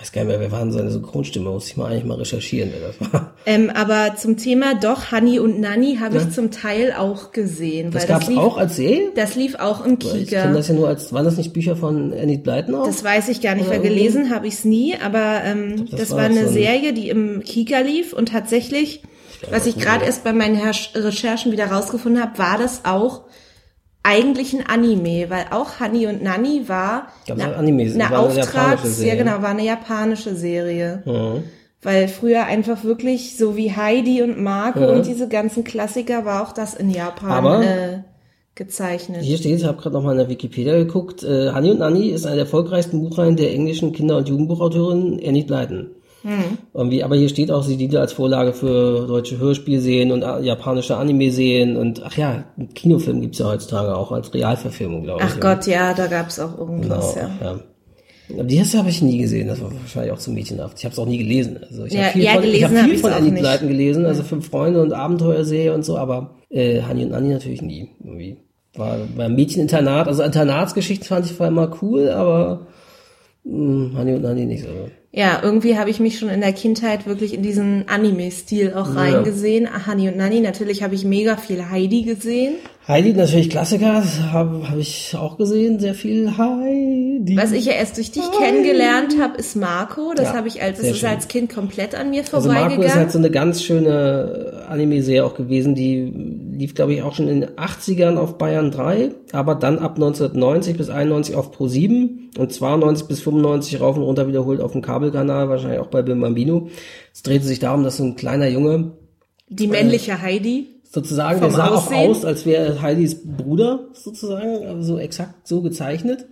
weiß gar nicht mehr, wer war denn seine Synchronstimme, muss ich mal eigentlich mal recherchieren, wer das war. Ähm, aber zum Thema doch, Honey und Nanny habe ja. ich zum Teil auch gesehen. Das gab es auch als Serie? Das lief auch im Kika. Ich kenne das ja nur als, waren das nicht Bücher von Enid Blyton auch? Das weiß ich gar nicht, weil gelesen habe ich es nie, aber ähm, glaub, das, das, war, war eine so Serie, die im Kika lief und tatsächlich, ich was ich gerade erst bei meinen Recherchen wieder rausgefunden habe, war das auch eigentlich ein Anime, weil auch Honey und Nanny war Gab's eine, Animes, eine Auftrags, ja genau, war eine japanische Serie. Mhm. Weil früher einfach wirklich so wie Heidi und Marco mhm. und diese ganzen Klassiker war auch das in Japan Aber äh, gezeichnet. Hier steht, ich habe gerade noch mal in der Wikipedia geguckt, äh, Honey und Nanny ist eine der erfolgreichsten Buchreihen der englischen Kinder- und Jugendbuchautorin Annie Blyton. Hm. Irgendwie, aber hier steht auch, sie diente als Vorlage für deutsche Hörspielserien und äh, japanische Anime-Serien und ach ja, Kinofilm gibt's ja heutzutage auch als Realverfilmung, glaube ich. Ach Gott, ja, da gab's auch irgendwas, genau, ja. ja. Aber die erste habe ich nie gesehen, das war wahrscheinlich auch zu mädchenhaft. Ich habe es auch nie gelesen. Also ich ja, habe viel ja, von, ich hab viel von Annie Blyton gelesen, also Fünf Freunde und Abenteuerserie und so, aber äh, Hani und Annie natürlich nie. Irgendwie. War beim Mädcheninternat, also Internatsgeschichten fand ich vor allem mal cool, aber mh, hm, Hani und Annie nicht so ja, irgendwie habe ich mich schon in der Kindheit wirklich in diesen Anime-Stil auch ja. reingesehen. Honey und Nanny, natürlich habe ich mega viel Heidi gesehen. Heidi natürlich Klassiker, habe hab ich auch gesehen, sehr viel Heidi. Was ich ja erst durch dich Heidi. kennengelernt habe, ist Marco. Das ja, habe ich als, das ist als Kind komplett an mir vorbeigegangen. Also Marco ist halt so eine ganz schöne Anime-Serie auch gewesen, die lief glaube ich auch schon in den 80ern auf Bayern 3, aber dann ab 1990 bis 91 auf Pro 7 und 92 bis 95 rauf und runter wiederholt auf dem Kabelkanal, wahrscheinlich auch bei Bim Bambino. Es drehte sich darum, dass so ein kleiner Junge die männliche äh, Heidi sozusagen, der sah Aussehen. auch aus, als wäre Heidis Bruder sozusagen, also so exakt so gezeichnet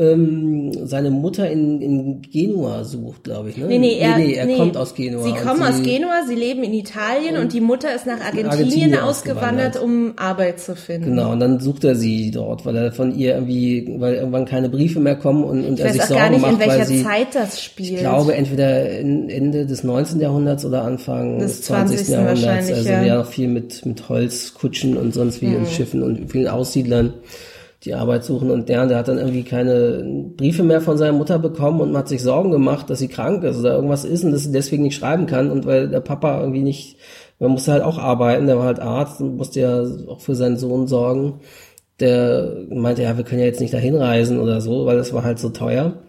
ähm, seine Mutter in, in Genua sucht, glaube ich. Ne? Nee, nee, er, nee, nee, er nee. kommt aus Genua. Sie kommen aus Genua, sie leben in Italien und, und die Mutter ist nach Argentinien, Argentinien ausgewandert, ausgewandert, um Arbeit zu finden. Genau, und dann sucht er sie dort, weil er von ihr irgendwie, weil irgendwann keine Briefe mehr kommen und, und ich er sich Sorgen gar nicht, macht, in welcher sie, Zeit das spielt. Ich glaube entweder Ende des 19. Jahrhunderts oder Anfang des 20. 20. Jahrhunderts. Also ja. ja noch viel mit, mit Holzkutschen und sonst wie mhm. und Schiffen und vielen Aussiedlern die Arbeit suchen und der, der hat dann irgendwie keine Briefe mehr von seiner Mutter bekommen und hat sich Sorgen gemacht, dass sie krank ist oder irgendwas ist und dass sie deswegen nicht schreiben kann und weil der Papa irgendwie nicht, man musste halt auch arbeiten, der war halt Arzt und musste ja auch für seinen Sohn sorgen. Der meinte, ja, wir können ja jetzt nicht dahin reisen oder so, weil es war halt so teuer.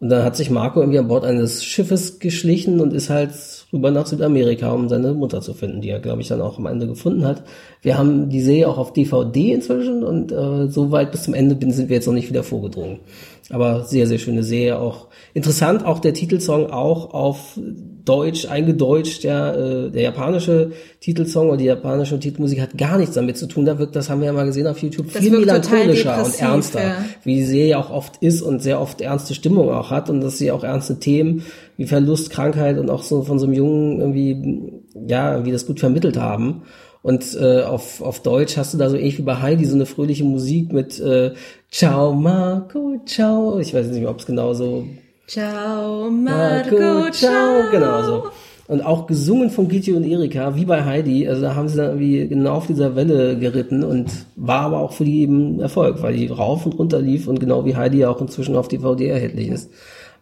Und dann hat sich Marco irgendwie an Bord eines Schiffes geschlichen und ist halt rüber nach Südamerika, um seine Mutter zu finden, die er, glaube ich, dann auch am Ende gefunden hat. Wir haben die Serie auch auf DVD inzwischen und äh, so weit bis zum Ende sind wir jetzt noch nicht wieder vorgedrungen. Aber sehr, sehr schöne Serie. Auch interessant, auch der Titelsong auch auf Deutsch eingedeutscht. Ja, äh, der japanische Titelsong oder die japanische Titelmusik hat gar nichts damit zu tun. Da wirkt, das haben wir ja mal gesehen auf YouTube, Das viel melancholischer und ernster. ja. Wie die Serie auch oft ist und sehr oft ernste Stimmung auch hat und dass sie auch ernste Themen wie Verlust, Krankheit und auch so von so einem Jungen irgendwie, ja, wie das gut vermittelt haben. Und äh, auf, auf Deutsch hast du da so ähnlich wie bei Heidi so eine fröhliche Musik mit äh, Ciao Marco, ciao. Ich weiß nicht mehr, ob es genau so Ciao, Marco, ciao. genau so. Und auch gesungen von Giti und Erika, wie bei Heidi. Also da haben sie dann irgendwie genau auf dieser Welle geritten und war aber auch für die eben Erfolg, weil die rauf und runter lief und genau wie Heidi auch inzwischen auf DVD erhältlich ist.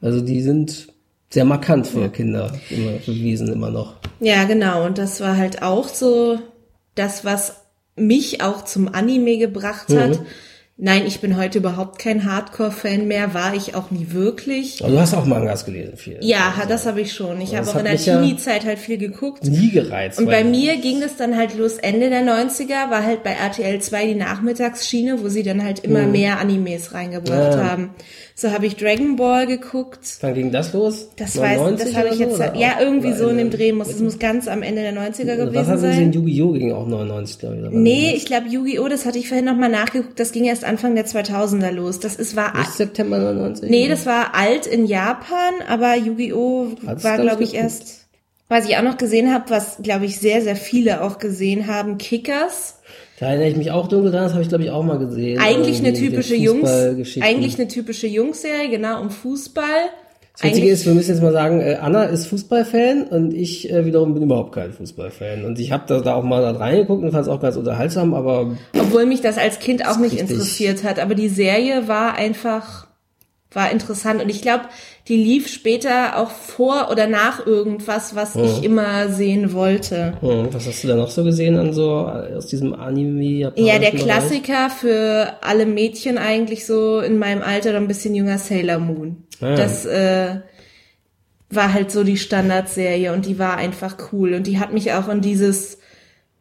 Also die sind sehr markant für Kinder immer gewesen, immer noch. Ja, genau. Und das war halt auch so das, was mich auch zum Anime gebracht hat. Mhm. Nein, ich bin heute überhaupt kein Hardcore-Fan mehr, war ich auch nie wirklich. Aber du hast auch Mangas gelesen, viel. Ja, das habe ich schon. Ich habe auch in der Teenie-Zeit halt viel geguckt. Nie gereizt. Und bei mir ging das dann halt los Ende der 90er, war halt bei RTL 2 die Nachmittagsschiene, wo sie dann halt immer mehr Animes reingebracht. Ja. haben. So habe ich Dragon Ball geguckt. Wann ging das los? Das weiß, 99 das habe ich jetzt, so, ja, irgendwie so in dem Ende? Dreh muss, es muss ganz am Ende der 90er Was gewesen haben Sie gesehen? sein. Yu-Gi-Oh! ging auch 99, glaube ich. Nee, ich glaube Yu-Gi-Oh! das hatte ich vorhin nochmal nachgeguckt, das ging erst Anfang der 2000er los. Das ist, war, Nicht September 99? nee, das war alt in Japan, aber Yu-Gi-Oh! War, glaube ich, erst, was ich auch noch gesehen habe, was, glaube ich, sehr, sehr viele auch gesehen haben, Kickers. Da erinnere ich mich auch dunkel dran, das habe ich glaube ich auch mal gesehen. Eigentlich eine Irgendwie mit typische Jungs, eigentlich eine typische Jungsserie, genau, um Fußball. Das Witzige ist, wir müssen jetzt mal sagen, äh, Anna ist Fußballfan und ich äh, wiederum bin überhaupt kein Fußballfan. Und ich habe da, da auch mal da reingeguckt und fand es auch ganz unterhaltsam, aber Obwohl mich das als Kind auch nicht richtig. interessiert hat. Aber die Serie war einfach, war interessant. Und ich glaube, die lief später auch vor oder nach irgendwas, was ich immer sehen wollte. hm, was hast du da noch so gesehen an so aus diesem Anime? Ja, der Bereich? Klassiker für alle Mädchen eigentlich so in meinem Alter oder ein bisschen jünger Sailor Moon. Ah. Das äh, war halt so die Standardserie und die war einfach cool. Und die hat mich auch in dieses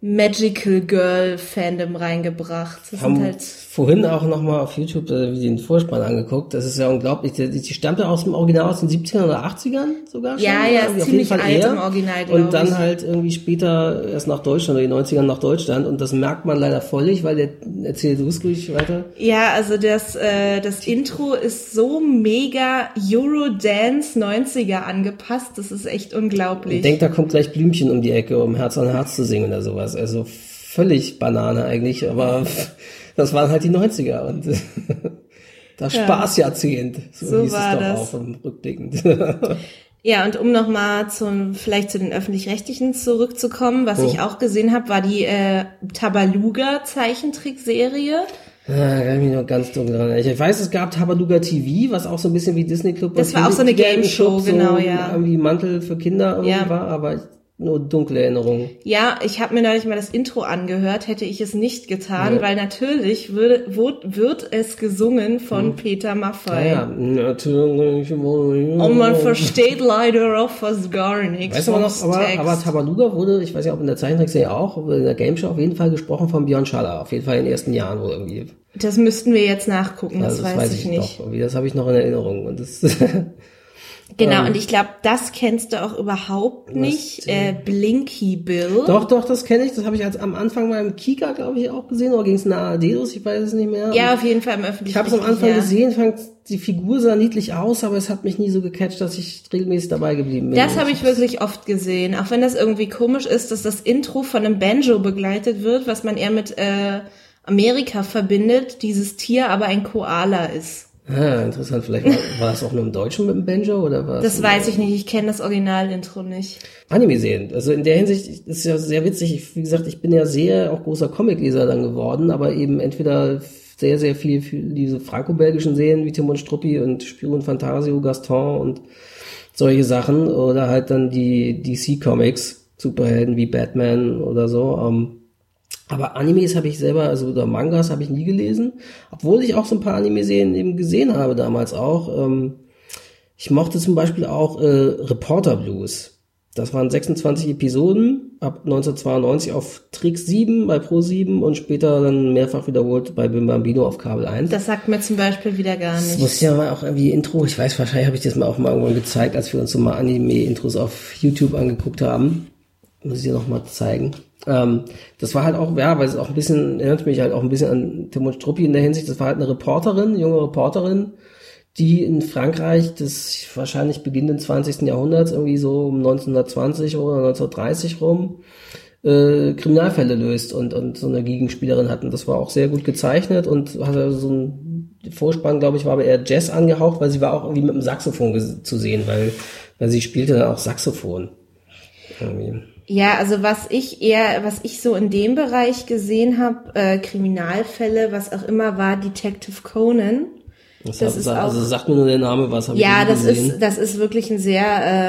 Magical Girl Fandom reingebracht. Das haben sind halt vorhin auch noch mal auf YouTube äh, den Vorspann angeguckt. Das ist ja unglaublich. Die, die stammt ja aus dem Original aus den 70ern oder 80ern sogar schon. Ja, ja, ist auf jeden ziemlich Fall alt eher. im Original, Und dann ich. halt irgendwie später erst nach Deutschland oder die 90ern nach Deutschland. Und das merkt man leider völlig, weil der erzählt du es ruhig weiter. Ja, also das, äh, das Intro ist so mega Eurodance 90er angepasst. Das ist echt unglaublich. Ich denke, da kommt gleich Blümchen um die Ecke, um Herz an Herz zu singen oder sowas. Also völlig Banane eigentlich, aber das waren halt die 90er und das Spaßjahrzehnt. So, So hieß war es doch das. auch im Rückblickend. Ja, und um nochmal zum, vielleicht zu den Öffentlich-Rechtlichen zurückzukommen, was ich auch gesehen habe, war die äh, Tabaluga Zeichentrickserie. Ja, kann ich mich noch ganz dunkel dran erinnern. Ich weiß, es gab Tabaluga TV, was auch so ein bisschen wie Disney Club. Das war auch so eine Game Game Show, Club, genau, so ja. Irgendwie Mantel für Kinder irgendwie Ja. war, aber nur dunkle Erinnerungen. Ja, ich habe mir neulich mal das Intro angehört, hätte ich es nicht getan, weil natürlich würde, wird, wird es gesungen von Peter Maffay. Ja, natürlich. Und man versteht leider auch fast gar nichts. Weißt du noch, aber, aber Tabaluga wurde, ich weiß ja, ob in der Zeichentrickserie auch, aber in der Game Show auf jeden Fall gesprochen von Björn Schaller. Auf jeden Fall in den ersten Jahren wohl irgendwie. das müssten wir jetzt nachgucken, das, Also weiß, ich nicht. noch. Irgendwie, Das habe ich noch in Erinnerung. Und das, Genau, und ich glaube, das kennst du auch überhaupt nicht. Äh, Blinky Bill. doch, doch, das kenne ich. Das habe ich als am Anfang mal im Kika, glaube ich, auch gesehen. Oder ging es in der ARD los? Ich weiß es nicht mehr. Ja, auf jeden Fall im öffentlichen Ich habe es am Anfang ja. gesehen, fand die Figur sah niedlich aus, aber es hat mich nie so gecatcht, dass ich regelmäßig dabei geblieben bin. Das habe ich wirklich oft gesehen, auch wenn das irgendwie komisch ist, dass das Intro von einem Banjo begleitet wird, was man eher mit äh, Amerika verbindet, dieses Tier aber ein Koala ist. Ah, interessant. Vielleicht war, war es auch nur im Deutschen mit dem Banjo oder was? Das weiß ich nicht, ich kenne das Originalintro nicht. Anime sehen. Also in der Hinsicht ist ja sehr witzig. Ich, wie gesagt, ich bin ja sehr auch großer Comicleser dann geworden, aber eben entweder sehr, sehr viel für diese franco-belgischen Serien wie Tim und Struppi und Spion Fantasio, Gaston und solche Sachen. Oder halt dann die DC-Comics, Superhelden wie Batman oder so. Ähm, aber Animes habe ich selber, also oder Mangas habe ich nie gelesen, obwohl ich auch so ein paar Anime-Serien eben gesehen habe damals auch. Ähm, ich mochte zum Beispiel auch äh, Reporter Blues. Das waren 26 Episoden ab 1992 auf Trix 7 bei Pro 7 und später dann mehrfach wiederholt bei Bim Bambino auf Kabel 1. Das sagt mir zum Beispiel wieder gar nicht. Das muss ja mal auch irgendwie Intro, ich weiß, wahrscheinlich habe ich das mal auch mal irgendwann gezeigt, als wir uns so mal Anime-Intros auf YouTube angeguckt haben. Muss ich dir noch mal zeigen. Ähm, das war halt auch, ja, weil es auch ein bisschen, erinnert mich halt auch ein bisschen an Timon Struppi in der Hinsicht, das war halt eine Reporterin, junge Reporterin, die in Frankreich des wahrscheinlich beginnenden 20. Jahrhunderts, irgendwie so um 1920 oder 1930 rum, äh, Kriminalfälle löst und, und so eine Gegenspielerin hatten. Das war auch sehr gut gezeichnet und hatte so ein Vorspann, glaube ich, war aber eher Jazz angehaucht, weil sie war auch irgendwie mit dem Saxophon zu sehen, weil, weil sie spielte dann auch Saxophon. Irgendwie. Ja, also was ich eher, was ich so in dem Bereich gesehen habe, äh, Kriminalfälle, was auch immer war, Detective Conan. Das, das ist also auch, sagt mir nur der Name, was habe ja, ich das gesehen? ist das ist wirklich ein sehr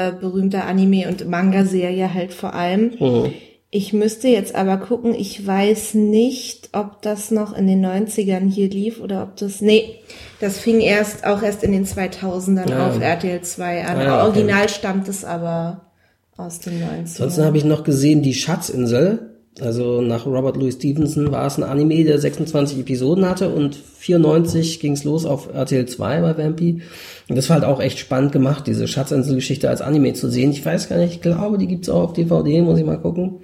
äh, berühmter Anime und Manga-Serie halt vor allem. Mhm. Ich müsste jetzt aber gucken, ich weiß nicht, ob das noch in den 90ern hier lief oder ob das, nee, das fing erst, auch erst in den 2000ern ja. auf RTL 2 an. Ah, ja, Original okay. stammt es aber aus den 90ern. Ansonsten habe ich noch gesehen, die Schatzinsel. Also nach Robert Louis Stevenson war es ein Anime, der 26 Episoden hatte und 94 ging es los auf RTL 2 bei Vampy. Und das war halt auch echt spannend gemacht, diese Schatzinsel-Geschichte als Anime zu sehen. Ich weiß gar nicht, ich glaube, die gibt's auch auf DVD, muss ich mal gucken.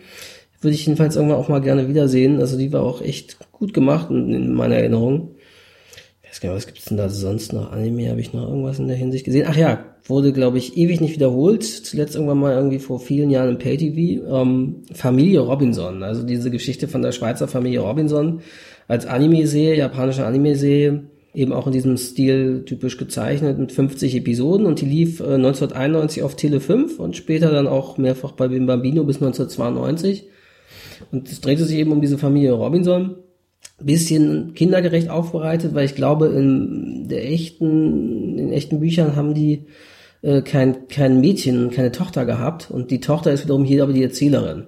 Würde ich jedenfalls irgendwann auch mal gerne wiedersehen. Also die war auch echt gut gemacht in meiner Erinnerung. Weiß gar nicht, was gibt's denn da sonst noch? Anime habe ich noch irgendwas in der Hinsicht gesehen. Ach ja, wurde, glaube ich, ewig nicht wiederholt. Zuletzt irgendwann mal irgendwie vor vielen Jahren im Pay-TV. Ähm, Familie Robinson, also diese Geschichte von der Schweizer Familie Robinson als Anime-Serie, japanische Anime-Serie, eben auch in diesem Stil typisch gezeichnet mit 50 Episoden und die lief äh, 1991 auf Tele 5 und später dann auch mehrfach bei Bambino bis 1992. Und es drehte sich eben um diese Familie Robinson bisschen kindergerecht aufbereitet, weil ich glaube, in der echten, in echten Büchern haben die äh, kein, kein Mädchen, keine Tochter gehabt und die Tochter ist wiederum hier aber die Erzählerin,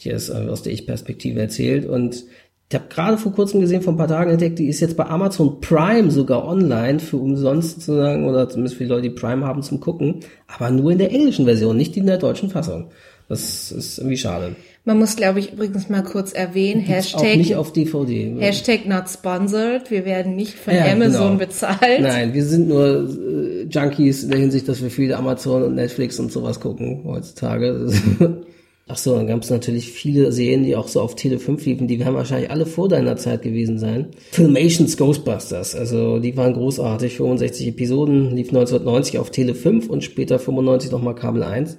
die es äh, aus der Ich-Perspektive erzählt und ich habe gerade vor kurzem gesehen, vor ein paar Tagen entdeckt, die ist jetzt bei Amazon Prime sogar online für umsonst sozusagen oder zumindest für die Leute, die Prime haben zum Gucken, aber nur in der englischen Version, nicht in der deutschen Fassung. Das ist irgendwie schade. Man muss, glaube ich, übrigens mal kurz erwähnen, Gibt's Hashtag, nicht auf DVD. Hashtag not sponsored. Wir werden nicht von ja, Amazon genau. bezahlt. Nein, wir sind nur äh, Junkies in der Hinsicht, dass wir viele Amazon und Netflix und sowas gucken heutzutage. Ach so, dann gab es natürlich viele Serien, die auch so auf Tele 5 liefen, die werden wahrscheinlich alle vor deiner Zeit gewesen sein. Filmations Ghostbusters, also die waren großartig, 65 Episoden, lief 1990 auf Tele 5 und später 95 nochmal Kabel 1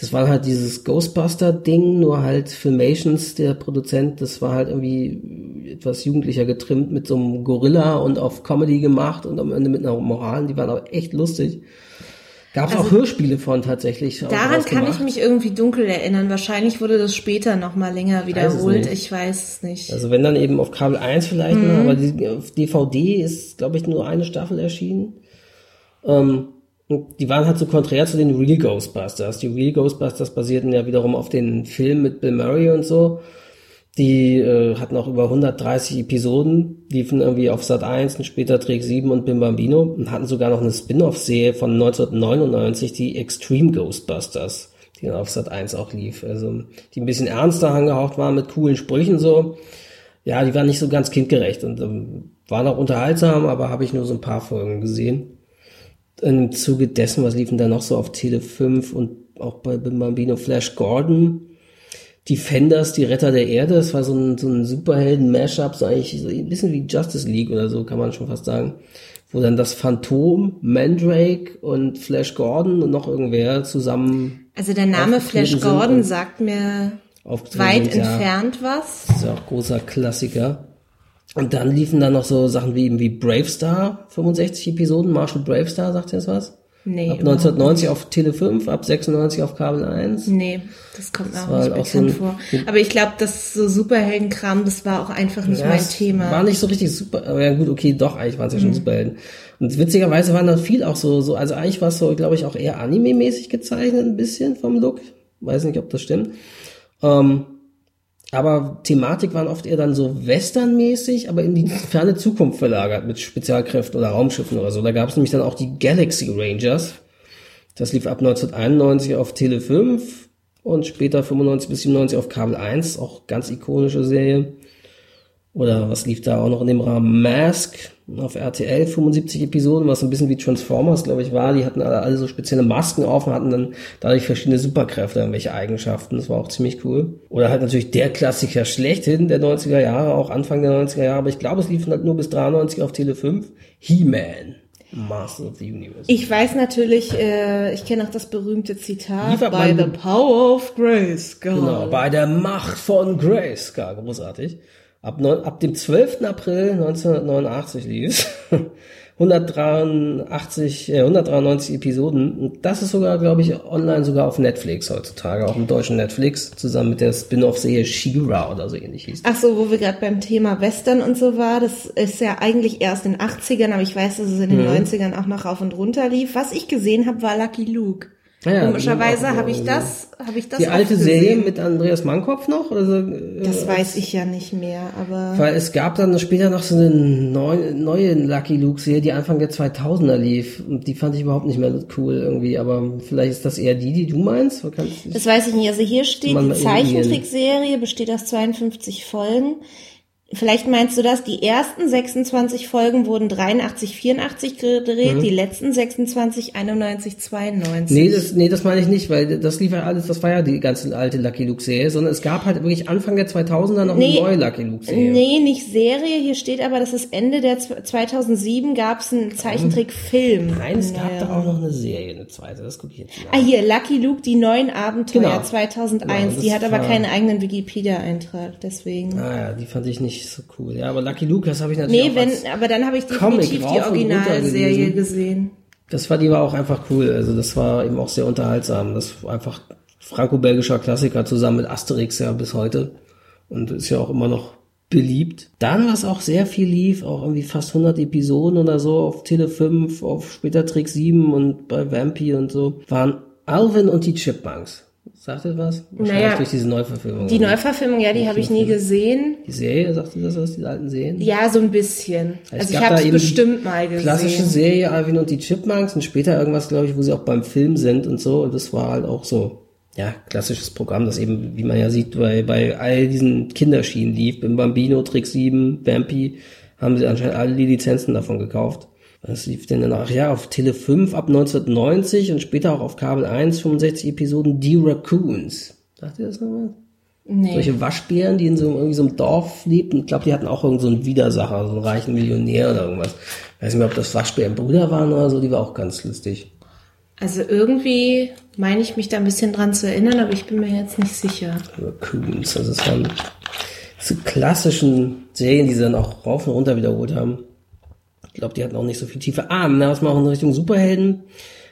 das war halt dieses Ghostbuster-Ding, nur halt Filmations, der Produzent, das war halt irgendwie etwas jugendlicher getrimmt mit so einem Gorilla und auf Comedy gemacht und am Ende mit einer Moral, die waren auch echt lustig. Gab es also, auch Hörspiele von tatsächlich. Daran kann ich mich irgendwie dunkel erinnern. Wahrscheinlich wurde das später noch mal länger wiederholt. Weiß ich weiß es nicht. Also wenn dann eben auf Kabel 1 vielleicht, mhm. aber die, auf DVD ist, glaube ich, nur eine Staffel erschienen. Ähm, die waren halt so konträr zu den Real Ghostbusters. Die Real Ghostbusters basierten ja wiederum auf den Film mit Bill Murray und so. Die äh, hatten auch über 130 Episoden, liefen irgendwie auf Sat 1 und später Trick 7 und Bim Bambino und hatten sogar noch eine Spin-off-Serie von 1999, die Extreme Ghostbusters, die dann auf Sat 1 auch lief. Also die ein bisschen ernster angehaucht waren mit coolen Sprüchen so. Ja, die waren nicht so ganz kindgerecht und ähm, waren auch unterhaltsam, aber habe ich nur so ein paar Folgen gesehen im Zuge dessen, was liefen da noch so auf Tele 5 und auch bei Bambino Flash Gordon, Defenders, die Retter der Erde, das war so ein, so ein Superhelden-Mashup, so eigentlich so ein bisschen wie Justice League oder so, kann man schon fast sagen. Wo dann das Phantom, Mandrake und Flash Gordon und noch irgendwer zusammen. Also der Name Flash Gordon sagt mir weit sind, entfernt ja. was. Das ist ja auch großer Klassiker. Und dann liefen da noch so Sachen wie eben wie Bravestar, 65 Episoden, Marshall Bravestar, sagt ihr das was? Nee, Ab 1990 auf Tele 5, ab 96 auf Kabel 1. Nee, das kommt Das auch nicht auch bekannt so vor. Aber ich glaube, das so Superheldenkram, das war auch einfach nicht Ja, mein Thema. War nicht so richtig super, aber ja gut, okay, doch, eigentlich waren es ja Mhm. schon Superhelden. Und witzigerweise waren da viel auch so, so, also eigentlich war es so, glaube ich, auch eher anime-mäßig gezeichnet, ein bisschen vom Look. Weiß nicht, ob das stimmt. Ähm, aber Thematik waren oft eher dann so westernmäßig, aber in die ferne Zukunft verlagert mit Spezialkräften oder Raumschiffen oder so. Da gab es nämlich dann auch die Galaxy Rangers. Das lief ab 1991 auf Tele 5 und später 95 bis 97 auf Kabel 1, auch ganz ikonische Serie. Oder was lief da auch noch in dem Rahmen? Mask auf RTL, 75 Episoden, was ein bisschen wie Transformers, glaube ich, war. Die hatten alle, alle so spezielle Masken auf und hatten dann dadurch verschiedene Superkräfte, irgendwelche Eigenschaften. Das war auch ziemlich cool. Oder halt natürlich der Klassiker schlechthin der 90er Jahre, auch Anfang der 90er Jahre, aber ich glaube, es lief halt nur bis 93 auf Tele 5. He-Man. Master of the Universe. Ich weiß natürlich, äh, ich kenne auch das berühmte Zitat, by the power of grace, God. Genau, bei der Macht von Grace. Gar großartig. Ab, neun, ab dem 12. April 1989 lief 183, äh, 193 Episoden. Und das ist sogar, glaube ich, online sogar auf Netflix heutzutage, auch im deutschen Netflix, zusammen mit der Spin-off-Serie She-Ra oder so ähnlich hieß. Ach so, wo wir gerade beim Thema Western und so war, das ist ja eigentlich erst in den 80ern, aber ich weiß, dass es in den Mhm. 90ern auch noch rauf und runter lief. Was ich gesehen habe, war Lucky Luke. Ja, Komischerweise auch habe ich das, habe ich das Die alte gesehen. Serie mit Andreas Mannkopf noch? Oder so, äh, Das weiß ich ja nicht mehr, aber Weil es gab dann später noch so eine neu, neue Lucky Luke Serie, die Anfang der 2000er lief. Und die fand ich überhaupt nicht mehr cool irgendwie. Aber vielleicht ist das eher die, die du meinst? Das weiß ich nicht. Also hier steht, die Zeichentrickserie besteht aus 52 Folgen. Vielleicht meinst du das, die ersten 26 Folgen wurden 83, 84 gedreht, die letzten 26, 91, 92. Mhm. Nee, das, nee, das meine ich nicht, weil das lief ja alles, das war ja die ganze alte Lucky Luke Serie, sondern es gab halt wirklich Anfang der 2000er noch Nee. eine neue Lucky Luke Serie. Nee, nicht Serie. Hier steht aber, dass es Ende der zw- 2007 gab es einen Zeichentrickfilm. Nein, es gab da neueren. auch noch eine Serie, eine zweite, das gucke ich jetzt Ah, mal. hier, Lucky Luke, die neuen Abenteuer Genau. 2001. Genau, das die hat aber keinen eigenen Wikipedia-Eintrag, deswegen. Ah ja, die fand ich nicht so cool. Ja, aber Lucky Luke, das habe ich natürlich nee, auch wenn, aber dann habe ich Comic definitiv die Originalserie gesehen. Das war, die war auch einfach cool. Also das war eben auch sehr unterhaltsam. Das war einfach franco-belgischer Klassiker zusammen mit Asterix ja bis heute. Und ist ja auch immer noch beliebt. Dann, was auch sehr viel lief, auch irgendwie fast 100 Episoden oder so auf Tele 5, auf später Trick 7 und bei Vampy und so, waren Alvin und die Chipmunks. Sagt ihr was? Wahrscheinlich Naja, durch diese Neuverfilmung. Die Neuverfilmung, ja, die habe ich nie gesehen. Die Serie, sagt ihr das was, die alten Serien? Ja, so ein bisschen. Es Also ich habe es bestimmt mal gesehen. Klassische Serie Alvin und die Chipmunks und später irgendwas, glaube ich, wo sie auch beim Film sind und so. Und das war halt auch so, ja, klassisches Programm, das eben, wie man ja sieht, bei, bei all diesen Kinderschienen lief. Im Bambino, Trick 7, Vampy, haben sie anscheinend alle die Lizenzen davon gekauft. Das lief denn danach, ja, auf Tele 5 ab 1990 und später auch auf Kabel 1, 65 Episoden, Die Raccoons. Sagt ihr das nochmal? Nee. Solche Waschbären, die in so, irgendwie so einem Dorf lebten. Ich glaube, die hatten auch irgend so einen Widersacher, so einen reichen Millionär oder irgendwas. Ich weiß nicht mehr, ob das Waschbärenbrüder waren oder so, die war auch ganz lustig. Also irgendwie meine ich mich da ein bisschen dran zu erinnern, aber ich bin mir jetzt nicht sicher. Raccoons. Also es waren so klassischen Serien, die sie dann auch rauf und runter wiederholt haben. Ich glaube, die hatten auch nicht so viel Tiefe. Ah, na, was man auch in Richtung Superhelden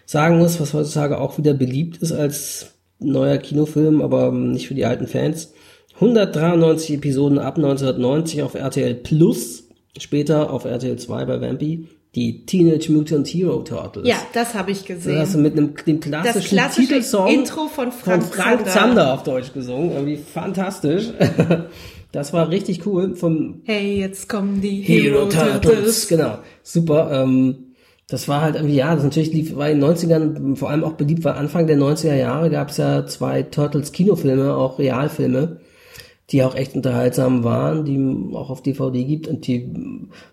sagen muss, was heutzutage auch wieder beliebt ist als neuer Kinofilm, aber nicht für die alten Fans. 193 Episoden ab 1990 auf RTL Plus, später auf RTL 2 bei Vampy. Die Teenage Mutant Hero Turtles. Ja, das habe ich gesehen. hast du mit einem dem klassischen Das klassische Titelsong Intro von Frank Frank Zander. Zander auf Deutsch gesungen. Irgendwie fantastisch. Das war richtig cool. Vom Hey, jetzt kommen die Hero Hero Turtles. Turtles. Genau. Super. Ähm, das war halt irgendwie, ja, das natürlich lief, war in den 90ern vor allem auch beliebt, weil Anfang der 90er Jahre gab es ja zwei Turtles Kinofilme, auch Realfilme, die auch echt unterhaltsam waren, die auch auf DVD gibt und die,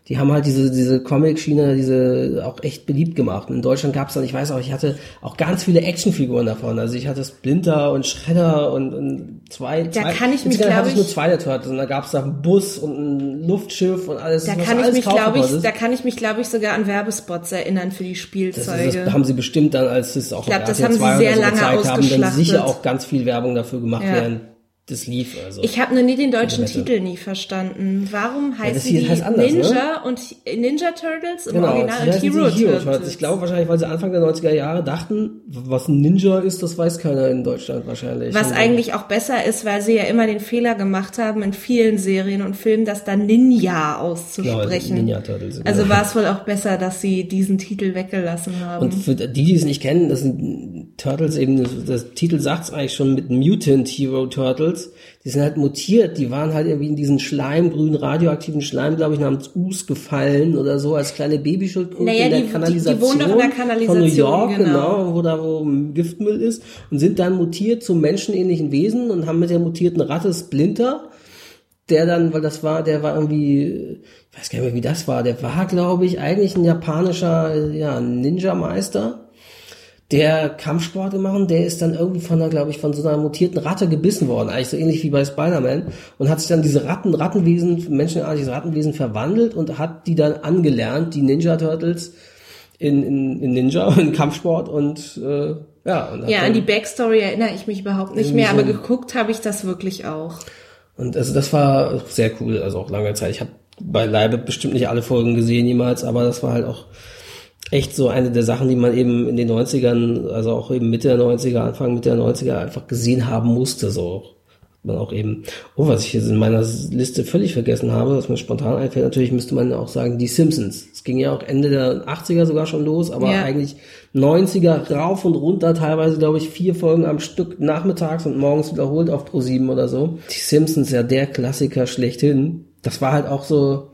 die haben halt diese, diese Comic-Schiene, diese auch echt beliebt gemacht. Und in Deutschland gab es dann, ich weiß auch, ich hatte auch ganz viele Actionfiguren davon. Also ich hatte Splinter und Shredder und, und zwei, Da zwei kann ich mich, insgesamt hatte glaub ich nur zwei der Turtles und da gab es da einen Bus und ein Luftschiff und alles. Da kann ich mich, glaube ich, da kann ich mich, glaube ich, sogar an Werbespots erinnern für die Das, Spielzeuge. ist, das haben sie bestimmt dann, als es auch Ich glaub, das haben sie 2 sehr so lange gezeigt haben, dann sicher auch ganz viel Werbung dafür gemacht, Ja. während das lief. Also. Ich habe nur nie den deutschen Titel nie verstanden. Warum heißen ja, die heißt anders, Ninja ne? und Ninja Turtles im genau, Original und Hero, Hero Turtles? Turtles? Ich glaube wahrscheinlich, weil sie Anfang der 90er Jahre dachten, was ein Ninja ist, das weiß keiner in Deutschland wahrscheinlich. Was und eigentlich auch besser ist, weil sie ja immer den Fehler gemacht haben in vielen Serien und Filmen, das dann Ninja auszusprechen. Genau, Ninja Turtles. Also war es wohl auch besser, dass sie diesen Titel weggelassen haben. Und für die, die es nicht kennen, das sind Turtles eben, das Titel sagt es eigentlich schon mit Mutant Hero Turtles Turtles, die sind halt mutiert, die waren halt irgendwie in diesen Schleim, grünen radioaktiven Schleim, glaube ich, namens Us gefallen oder so, als kleine Babyschildkröten naja, in der die, Kanalisation, die, die wohnen doch in der Kanalisation von New York, genau. genau, wo da wo Giftmüll ist und sind dann mutiert zu menschenähnlichen Wesen und haben mit der mutierten Ratte Splinter, der dann, weil das war, der war irgendwie, ich weiß gar nicht mehr, wie das war, der war, glaube ich, eigentlich ein japanischer ja, Ninja-Meister der Kampfsport machen, der ist dann irgendwie von einer, glaube ich, von so einer mutierten Ratte gebissen worden, eigentlich so ähnlich wie bei Spider-Man und hat sich dann diese Ratten, Rattenwesen, menschenartiges Rattenwesen verwandelt und hat die dann angelernt, die Ninja Turtles in, in, in Ninja, in Kampfsport und äh, ja. Und ja, an die Backstory erinnere ich mich überhaupt nicht mehr, so aber geguckt habe ich das wirklich auch. Und also das war sehr cool, also auch lange Zeit. Ich habe beileibe bestimmt nicht alle Folgen gesehen jemals, aber das war halt auch echt so eine der Sachen, die man eben in den 90ern, also auch eben Mitte der 90er, Anfang Mitte der 90er einfach gesehen haben musste, so. Man auch eben, oh, was ich jetzt in meiner Liste völlig vergessen habe, was mir spontan einfällt, natürlich müsste man auch sagen, die Simpsons. Es ging ja auch Ende der 80er sogar schon los, aber ja. eigentlich 90er rauf und runter, teilweise glaube ich vier Folgen am Stück nachmittags und morgens wiederholt auf Pro 7 oder so. Die Simpsons ja der Klassiker schlechthin. Das war halt auch so,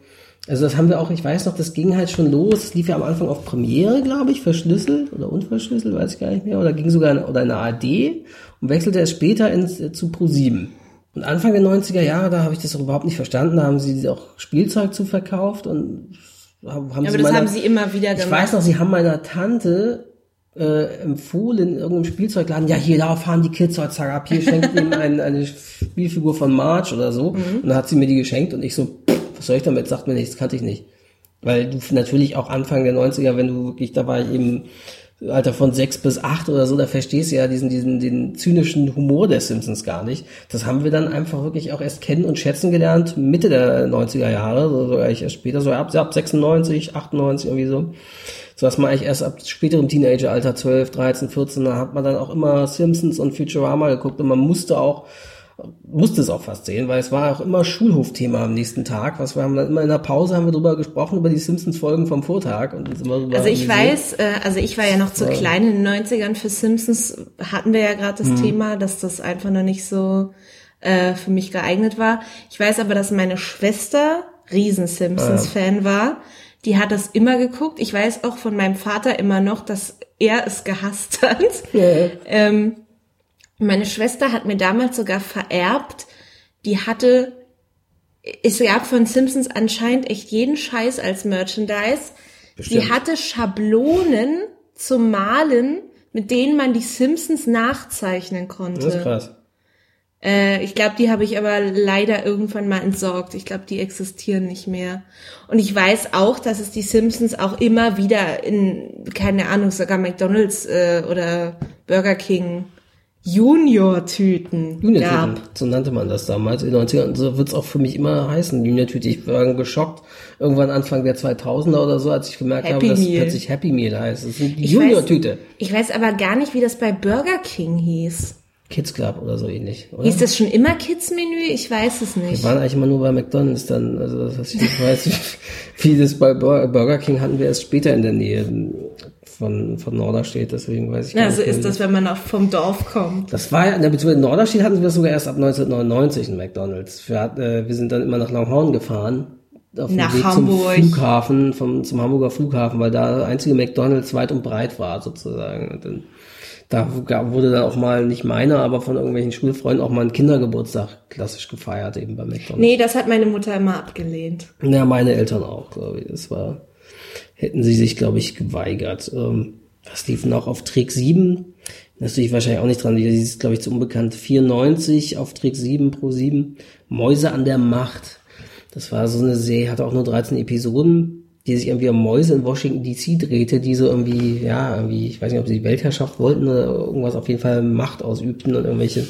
also das haben wir auch, ich weiß noch, das ging halt schon los. Es lief ja am Anfang auf Premiere, glaube ich, verschlüsselt oder unverschlüsselt, weiß ich gar nicht mehr. Oder ging sogar in, oder in eine AD und wechselte es später ins, äh, zu Pro7. Und Anfang der 90er Jahre, da habe ich das auch überhaupt nicht verstanden. Da haben sie auch Spielzeug zu verkauft und haben, ja, sie aber das meiner, haben sie immer wieder gemacht. Ich weiß noch, sie haben meiner Tante äh, empfohlen in irgendeinem Spielzeugladen, ja, hier, da fahren die Kids heutzutage ab, hier schenkt ihnen ein, eine Spielfigur von March oder so. Mhm. Und dann hat sie mir die geschenkt und ich so, was soll ich damit? Sagt mir nichts, kannte ich nicht. Weil du natürlich auch Anfang der 90er, wenn du wirklich, da war ich eben Alter von sechs bis acht oder so, da verstehst du ja diesen, diesen, den zynischen Humor der Simpsons gar nicht. Das haben wir dann einfach wirklich auch erst kennen und schätzen gelernt, Mitte der 90er Jahre, so sogar ich erst später, so ab, ab 96, 98 irgendwie so. So dass man eigentlich erst ab späterem Teenageralter, 12, 13, 14, da hat man dann auch immer Simpsons und Futurama geguckt und man musste auch musste es auch fast sehen, weil es war auch immer Schulhofthema am nächsten Tag. Was wir haben dann immer in der Pause haben wir drüber gesprochen über die Simpsons Folgen vom Vortag und immer Also ich weiß, äh, also ich war ja noch zu ja. klein in den 90ern für Simpsons hatten wir ja gerade das hm. Thema, dass das einfach noch nicht so äh, für mich geeignet war. Ich weiß aber, dass meine Schwester riesen Simpsons Fan ja. war. Die hat das immer geguckt. Ich weiß auch von meinem Vater immer noch, dass er es gehasst hat. Ja. Ähm, meine Schwester hat mir damals sogar vererbt, die hatte, es gab von Simpsons anscheinend echt jeden Scheiß als Merchandise. Bestimmt. Die hatte Schablonen zum Malen, mit denen man die Simpsons nachzeichnen konnte. Das ist krass. Äh, ich glaube, die habe ich aber leider irgendwann mal entsorgt. Ich glaube, die existieren nicht mehr. Und ich weiß auch, dass es die Simpsons auch immer wieder in, keine Ahnung, sogar McDonald's äh, oder Burger King Junior-Tüten Junior-Tüten, so nannte man das damals in den 90ern. Und so wird's auch für mich immer heißen, Junior-Tüte. Ich war geschockt, irgendwann Anfang der 2000er oder so, als ich gemerkt Happy habe, dass Meal. plötzlich Happy Meal heißt. Das ist die Junior-Tüte. Ich weiß aber gar nicht, wie das bei Burger King hieß. Kids Club oder so ähnlich, oder? Hieß das schon immer Kids-Menü? Ich weiß es nicht. Wir waren eigentlich immer nur bei McDonalds dann, also das heißt, ich weiß, wie das bei Burger King hatten wir erst später in der Nähe von, von Norderstedt, deswegen weiß ich gar ja, so ist das, wenn man auch vom Dorf kommt. Das war ja, beziehungsweise in Norderstedt hatten wir das sogar erst ab 1999 in McDonalds. Wir, äh, wir sind dann immer nach Longhorn gefahren. Auf nach dem Weg Hamburg. zum Flughafen, vom, zum Hamburger Flughafen, weil da der einzige McDonalds weit und breit war, sozusagen. Dann, da wurde dann auch mal, nicht meiner, aber von irgendwelchen Schulfreunden auch mal ein Kindergeburtstag klassisch gefeiert, eben bei McDonalds. Nee, das hat meine Mutter immer abgelehnt. Ja, meine Eltern auch, glaube ich. Das war, hätten sie sich, glaube ich, geweigert. Ähm, was lief noch auf Trick 7? Das ich wahrscheinlich auch nicht dran. Die ist, glaube ich, zu unbekannt. 94 auf Trick 7 pro 7. Mäuse an der Macht. Das war so eine Serie, hatte auch nur 13 Episoden, die sich irgendwie um Mäuse in Washington DC drehte, die so irgendwie, ja, irgendwie, ich weiß nicht, ob sie die Weltherrschaft wollten oder irgendwas, auf jeden Fall Macht ausübten und irgendwelche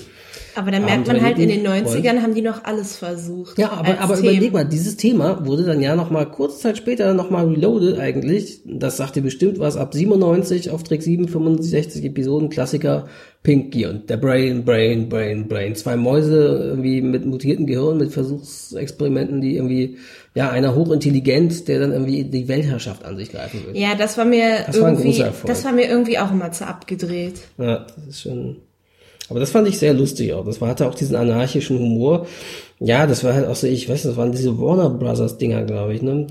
Aber dann merkt man halt, in den 90ern haben die noch alles versucht. Ja, aber, aber überleg mal, dieses Thema wurde dann ja noch mal kurze Zeit später noch mal reloaded eigentlich. Das sagt dir bestimmt was. Ab 97 auf Trick 7, 65 Episoden, Klassiker, Pinky und der Brain, Brain, Brain, Brain. Zwei Mäuse irgendwie mit mutierten Gehirn, mit Versuchsexperimenten, die irgendwie, ja, einer hochintelligent, der dann irgendwie die Weltherrschaft an sich greifen will. Ja, das war mir Das war irgendwie, Erfolg. das war mir irgendwie auch immer zu abgedreht. Ja, das ist schon. Aber das fand ich sehr lustig auch. Das war, hatte auch diesen anarchischen Humor. Ja, das war halt auch so, ich weiß, das waren diese Warner Brothers Dinger, glaube ich, ne?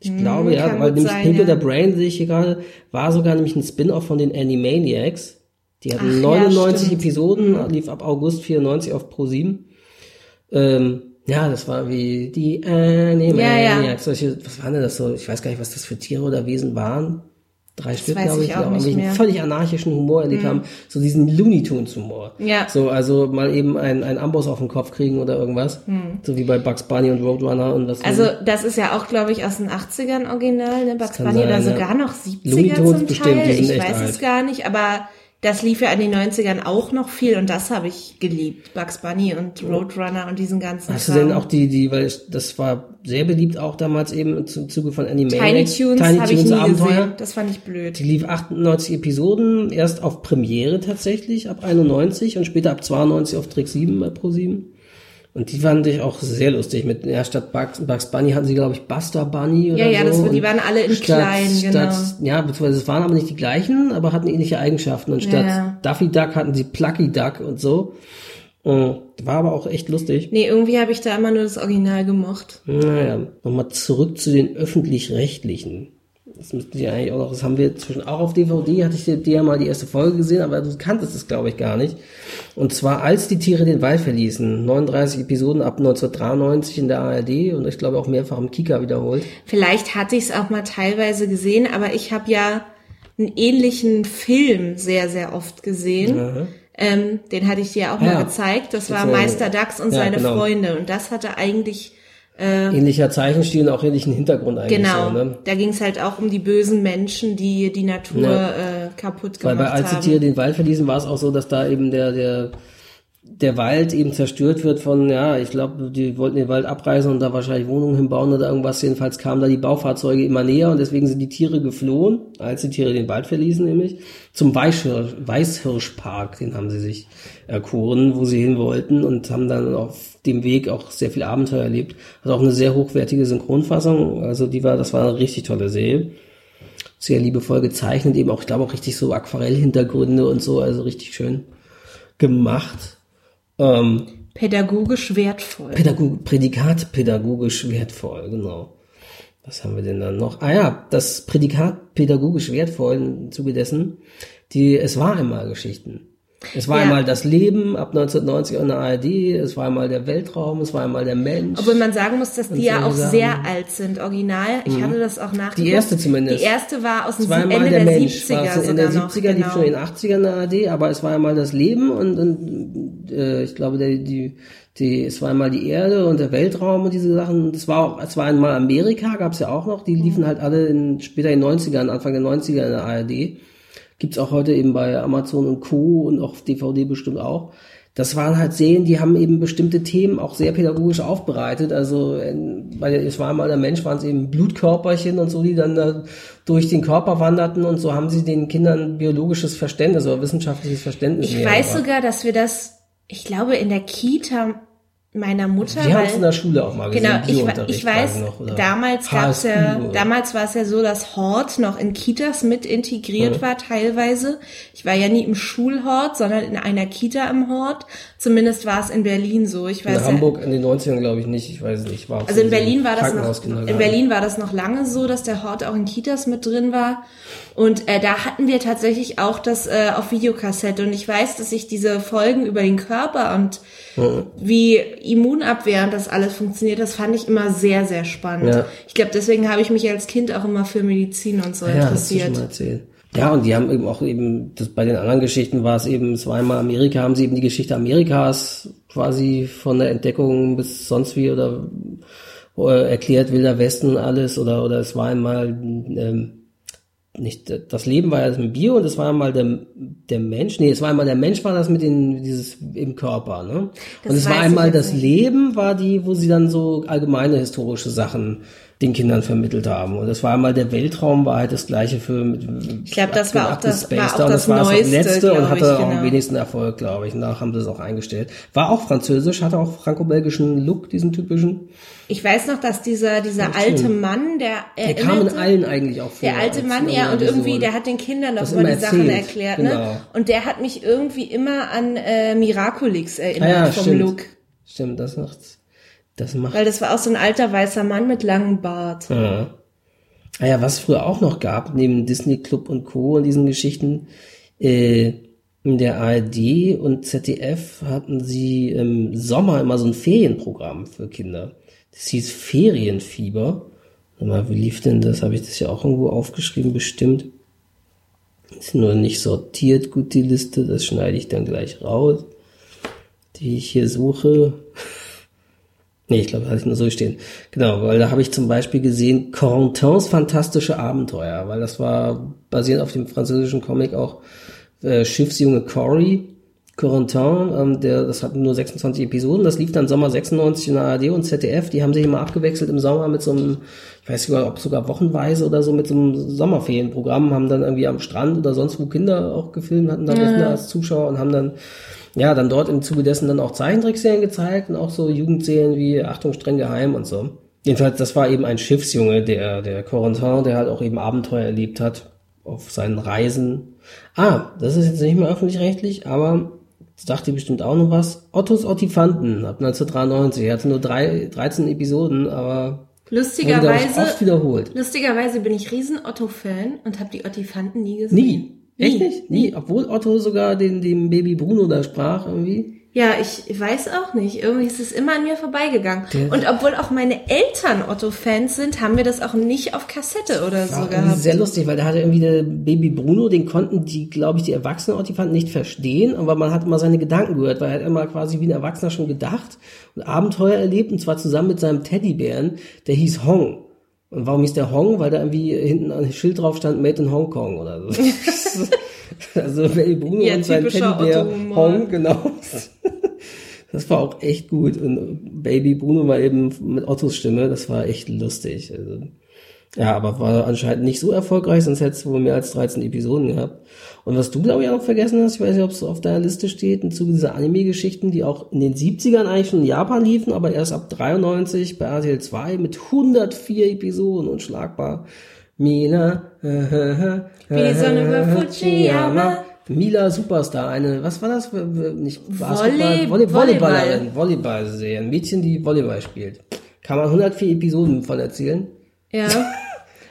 Ich glaube, ja, Hm, kann weil nämlich sein, ja. der Brain, sehe ich hier gerade, war sogar nämlich ein Spin-off von den Animaniacs. Die hatten Ach ja, 99 stimmt. Episoden, lief ab August 94 auf Pro 7. Ähm, ja, das war wie die Animaniacs. Solche, was waren denn das so? Ich weiß gar nicht, was das für Tiere oder Wesen waren. Drei Stück, glaube ich ich, auch nicht einen mehr. völlig anarchischen Humor erlebt haben. So diesen Looney Tunes Humor. Ja. So, also mal eben ein, ein Amboss auf den Kopf kriegen oder irgendwas. So wie bei Bugs Bunny und Roadrunner und was. Also das ist ja auch, glaube ich, aus den 80ern original, ne? Bugs Bunny oder sein, ja. sogar noch Looney 70er Tunes zum bestimmt, Teil. Ich weiß es alt. gar nicht, aber das lief ja in den 90ern auch noch viel und das habe ich geliebt. Bugs Bunny und Roadrunner und diesen ganzen Hast du Kram. denn auch die, die, weil das war sehr beliebt auch damals eben im Zu- Zuge von Tiny Animaniacs. Tunes Tiny Tunes nie Abenteuer. gesehen. Das fand ich blöd. Die lief 98 Episoden, erst auf Premiere tatsächlich, ab 91 und später ab 92 auf Trick 7 bei Pro 7. Und die fand ich auch sehr lustig. Mit, ja, statt Bugs, Bugs Bunny hatten sie, glaube ich, Buster Bunny oder Ja, ja, so. das- die waren alle in statt, klein, genau. statt, Ja, beziehungsweise es waren aber nicht die gleichen, aber hatten ähnliche Eigenschaften. Und statt Ja. Duffy Duck hatten sie Plucky Duck und so. Und War aber auch echt lustig. Nee, irgendwie habe ich da immer nur das Original gemocht. Naja, nochmal zurück zu den öffentlich-rechtlichen. Das müssten Sie eigentlich auch noch, das haben wir zwischen auch auf DVD, hatte ich dir, dir ja mal die erste Folge gesehen, aber du kanntest es, glaube ich, gar nicht. Und zwar, als die Tiere den Wald verließen, 39 Episoden ab 1993 in der ARD und ich glaube auch mehrfach im Kika wiederholt. Vielleicht hatte ich es auch mal teilweise gesehen, aber ich habe ja einen ähnlichen Film sehr, sehr oft gesehen. Ähm, den hatte ich dir auch mal Ja. gezeigt. Das war. Meister Dax und Ja, seine genau. Freunde. Und das hatte eigentlich, Ähnlicher Zeichenstil und auch ähnlichen Hintergrund eigentlich genau, so, ne? da ging es halt auch um die bösen Menschen, die die Natur Ja. äh, kaputt Weil gemacht bei als die haben. Tiere den Wald verließen, war es auch so, dass da eben der, der, der Wald eben zerstört wird von, ja, ich glaube, die wollten den Wald abreißen und da wahrscheinlich Wohnungen hinbauen oder irgendwas. Jedenfalls kamen da die Baufahrzeuge immer näher und deswegen sind die Tiere geflohen, als die Tiere den Wald verließen, nämlich zum Weißhirsch, Weißhirschpark, den haben sie sich erkoren, wo sie hin wollten und haben dann auf dem Weg auch sehr viel Abenteuer erlebt. Hat auch eine sehr hochwertige Synchronfassung, also die war, das war eine richtig tolle Serie sehr liebevoll gezeichnet, eben auch, ich glaube auch richtig so Aquarellhintergründe und so, also richtig schön gemacht. Ähm, Pädagogisch wertvoll. Pädagog Prädikat pädagogisch wertvoll, genau. Was haben wir denn dann noch? Ah ja, das Prädikat pädagogisch wertvoll im Zuge dessen, die Es war einmal Geschichten. Es war Ja. einmal das Leben ab 1990 in der ARD, es war einmal der Weltraum, es war einmal der Mensch. Obwohl man sagen muss, dass die ja auch Sachen. sehr alt sind, original. Ich hatte das auch nachgeguckt. Mhm. Die erste zumindest. Die erste war aus dem Ende der der, Mensch, 70er war es in sogar der noch. 70er, lief genau. schon in den 80ern in der ARD, aber es war einmal das Leben und, und äh, ich glaube, der, die, die, es war einmal die Erde und der Weltraum und diese Sachen. Das war auch, es war einmal Amerika, gab es ja auch noch, die liefen halt alle in, später in den 90ern, Anfang der 90er in der ARD. Gibt's auch heute eben bei Amazon und Co. und auch auf DVD bestimmt auch. Das waren halt Serien, die haben eben bestimmte Themen auch sehr pädagogisch aufbereitet. Also bei der, es war einmal der Mensch, waren es eben Blutkörperchen und so, die dann da durch den Körper wanderten und so haben sie den Kindern biologisches Verständnis oder wissenschaftliches Verständnis. Ich weiß sogar, dass wir das, ich glaube, in der Kita meiner Mutter. Wir haben es in der Schule auch mal gesehen. Genau, ich, ich weiß, noch, damals gab's ja, damals war es ja so, dass Hort noch in Kitas mit integriert war teilweise. Ich war ja nie im Schulhort, sondern in einer Kita im Hort. Zumindest war es in Berlin so. Ich weiß in ja, Hamburg in den 90ern glaube ich nicht, ich weiß nicht. War also in Berlin war das noch, in Berlin war das noch lange so, dass der Hort auch in Kitas mit drin war. Und äh, da hatten wir tatsächlich auch das äh, auf Videokassette. Und ich weiß, dass ich diese Folgen über den Körper und wie Immunabwehr und das alles funktioniert, das fand ich immer sehr, sehr spannend. Ja. Ich glaube, deswegen habe ich mich als Kind auch immer für Medizin und so Ja, hast du schon interessiert. mal erzählt. Ja, und die haben eben auch eben, das, bei den anderen Geschichten war es eben, es war einmal Amerika, haben sie eben die Geschichte Amerikas quasi von der Entdeckung bis sonst wie oder äh, erklärt Wilder Westen alles oder oder es war einmal ähm, nicht, das Leben war ja das mit Bier und es war einmal der, der Mensch, nee, es war einmal der Mensch war das mit den, dieses im Körper, ne? Das und es war einmal das nicht. Leben, war die, wo sie dann so allgemeine historische Sachen den Kindern vermittelt haben. Und es war einmal der Weltraum, war halt das gleiche für mit, Ich glaub, das war auch das- war auch das war Neueste, letzte und hatte ich, auch am genau. wenigsten Erfolg, glaube ich. Und Danach haben sie es auch eingestellt. War auch französisch, hatte auch franco-belgischen Look, diesen typischen. Ich weiß noch, dass dieser, dieser alte Mann, der Der kam in allen eigentlich auch vor. Der alte Mann, ja, und irgendwie, der hat den Kindern Das immer die Sachen erklärt, genau. ne? Und der hat mich irgendwie immer an äh, Miraculix ah, erinnert ja, vom stimmt. Look. Stimmt, das macht, das macht Weil das war auch so ein alter weißer Mann mit langem Bart. Ja. Ah ja, was es früher auch noch gab, neben Disney Club und Co. und diesen Geschichten, äh, in der ARD und ZDF hatten sie im Sommer immer so ein Ferienprogramm für Kinder. Das hieß Ferienfieber. Mal, wie lief denn das? Habe ich das ja auch irgendwo aufgeschrieben, bestimmt. Ist nur nicht sortiert, gut die Liste, das schneide ich dann gleich raus, die ich hier suche. Nee, ich glaube, hatte ich nur so stehen. Genau, weil da habe ich zum Beispiel gesehen Corentins fantastische Abenteuer, weil das war basierend auf dem französischen Comic auch äh, Schiffsjunge Cory. Corentin, ähm, der, das hat nur 26 Episoden, das lief dann Sommer 96 in der ARD und ZDF, die haben sich immer abgewechselt im Sommer mit so einem, ich weiß nicht, ob sogar wochenweise oder so mit so einem Sommerferienprogramm, haben dann irgendwie am Strand oder sonst wo Kinder auch gefilmt, hatten dann Kinder als Zuschauer und haben dann ja, dann dort im Zuge dessen dann auch Zeichentrickserien gezeigt und auch so Jugendserien wie Achtung, streng geheim und so. Jedenfalls, das war eben ein Schiffsjunge, der, der Corentin, der halt auch eben Abenteuer erlebt hat auf seinen Reisen. Ah, das ist jetzt nicht mehr öffentlich-rechtlich, aber das dachte ihr bestimmt auch noch was. Ottos Ottifanten ab 1993. Er hatte nur drei, 13 Episoden, aber ich, Lustigerweise, oft wiederholt. lustigerweise bin ich riesen Otto-Fan und habe die Ottifanten nie gesehen. Nie. Echt nicht? Nie. Obwohl Otto sogar den, dem Baby Bruno da sprach irgendwie. Ja, ich weiß auch nicht. Irgendwie ist es immer an mir vorbeigegangen. Und obwohl auch meine Eltern Otto-Fans sind, haben wir das auch nicht auf Kassette oder so gehabt. sehr lustig, weil da hatte irgendwie der Baby Bruno, den konnten die, glaube ich, die erwachsenen Ottifanten nicht verstehen, aber man hat immer seine Gedanken gehört, weil er hat immer quasi wie ein Erwachsener schon gedacht und Abenteuer erlebt und zwar zusammen mit seinem Teddybären, der hieß Hong. Und warum hieß der Hong? Weil da irgendwie hinten ein Schild drauf stand, Made in Hong Kong oder so. also Baby Bruno Ja, und sein Teddybär. Hong, genau. Das war auch echt gut. Und Baby Bruno war eben mit Ottos Stimme, das war echt lustig. Also, ja, aber war anscheinend nicht so erfolgreich, sonst hättest du wohl mehr als 13 Episoden gehabt. Und was du, glaube ich, auch noch vergessen hast, ich weiß nicht, ob es auf deiner Liste steht, im Zuge dieser Anime-Geschichten, die auch in den 70ern eigentlich schon in Japan liefen, aber erst ab 93 bei RTL 2 mit 104 Episoden und schlagbar. Mina, äh, äh, Wie die Sonne über Fujiyama. Mila Superstar, eine, was war das? Nicht Volley- Basketball, Volley, Volleyball. Volleyballerin, Volleyball-Serie, ein Mädchen, die Volleyball spielt. Kann man 104 Episoden von erzählen. Ja.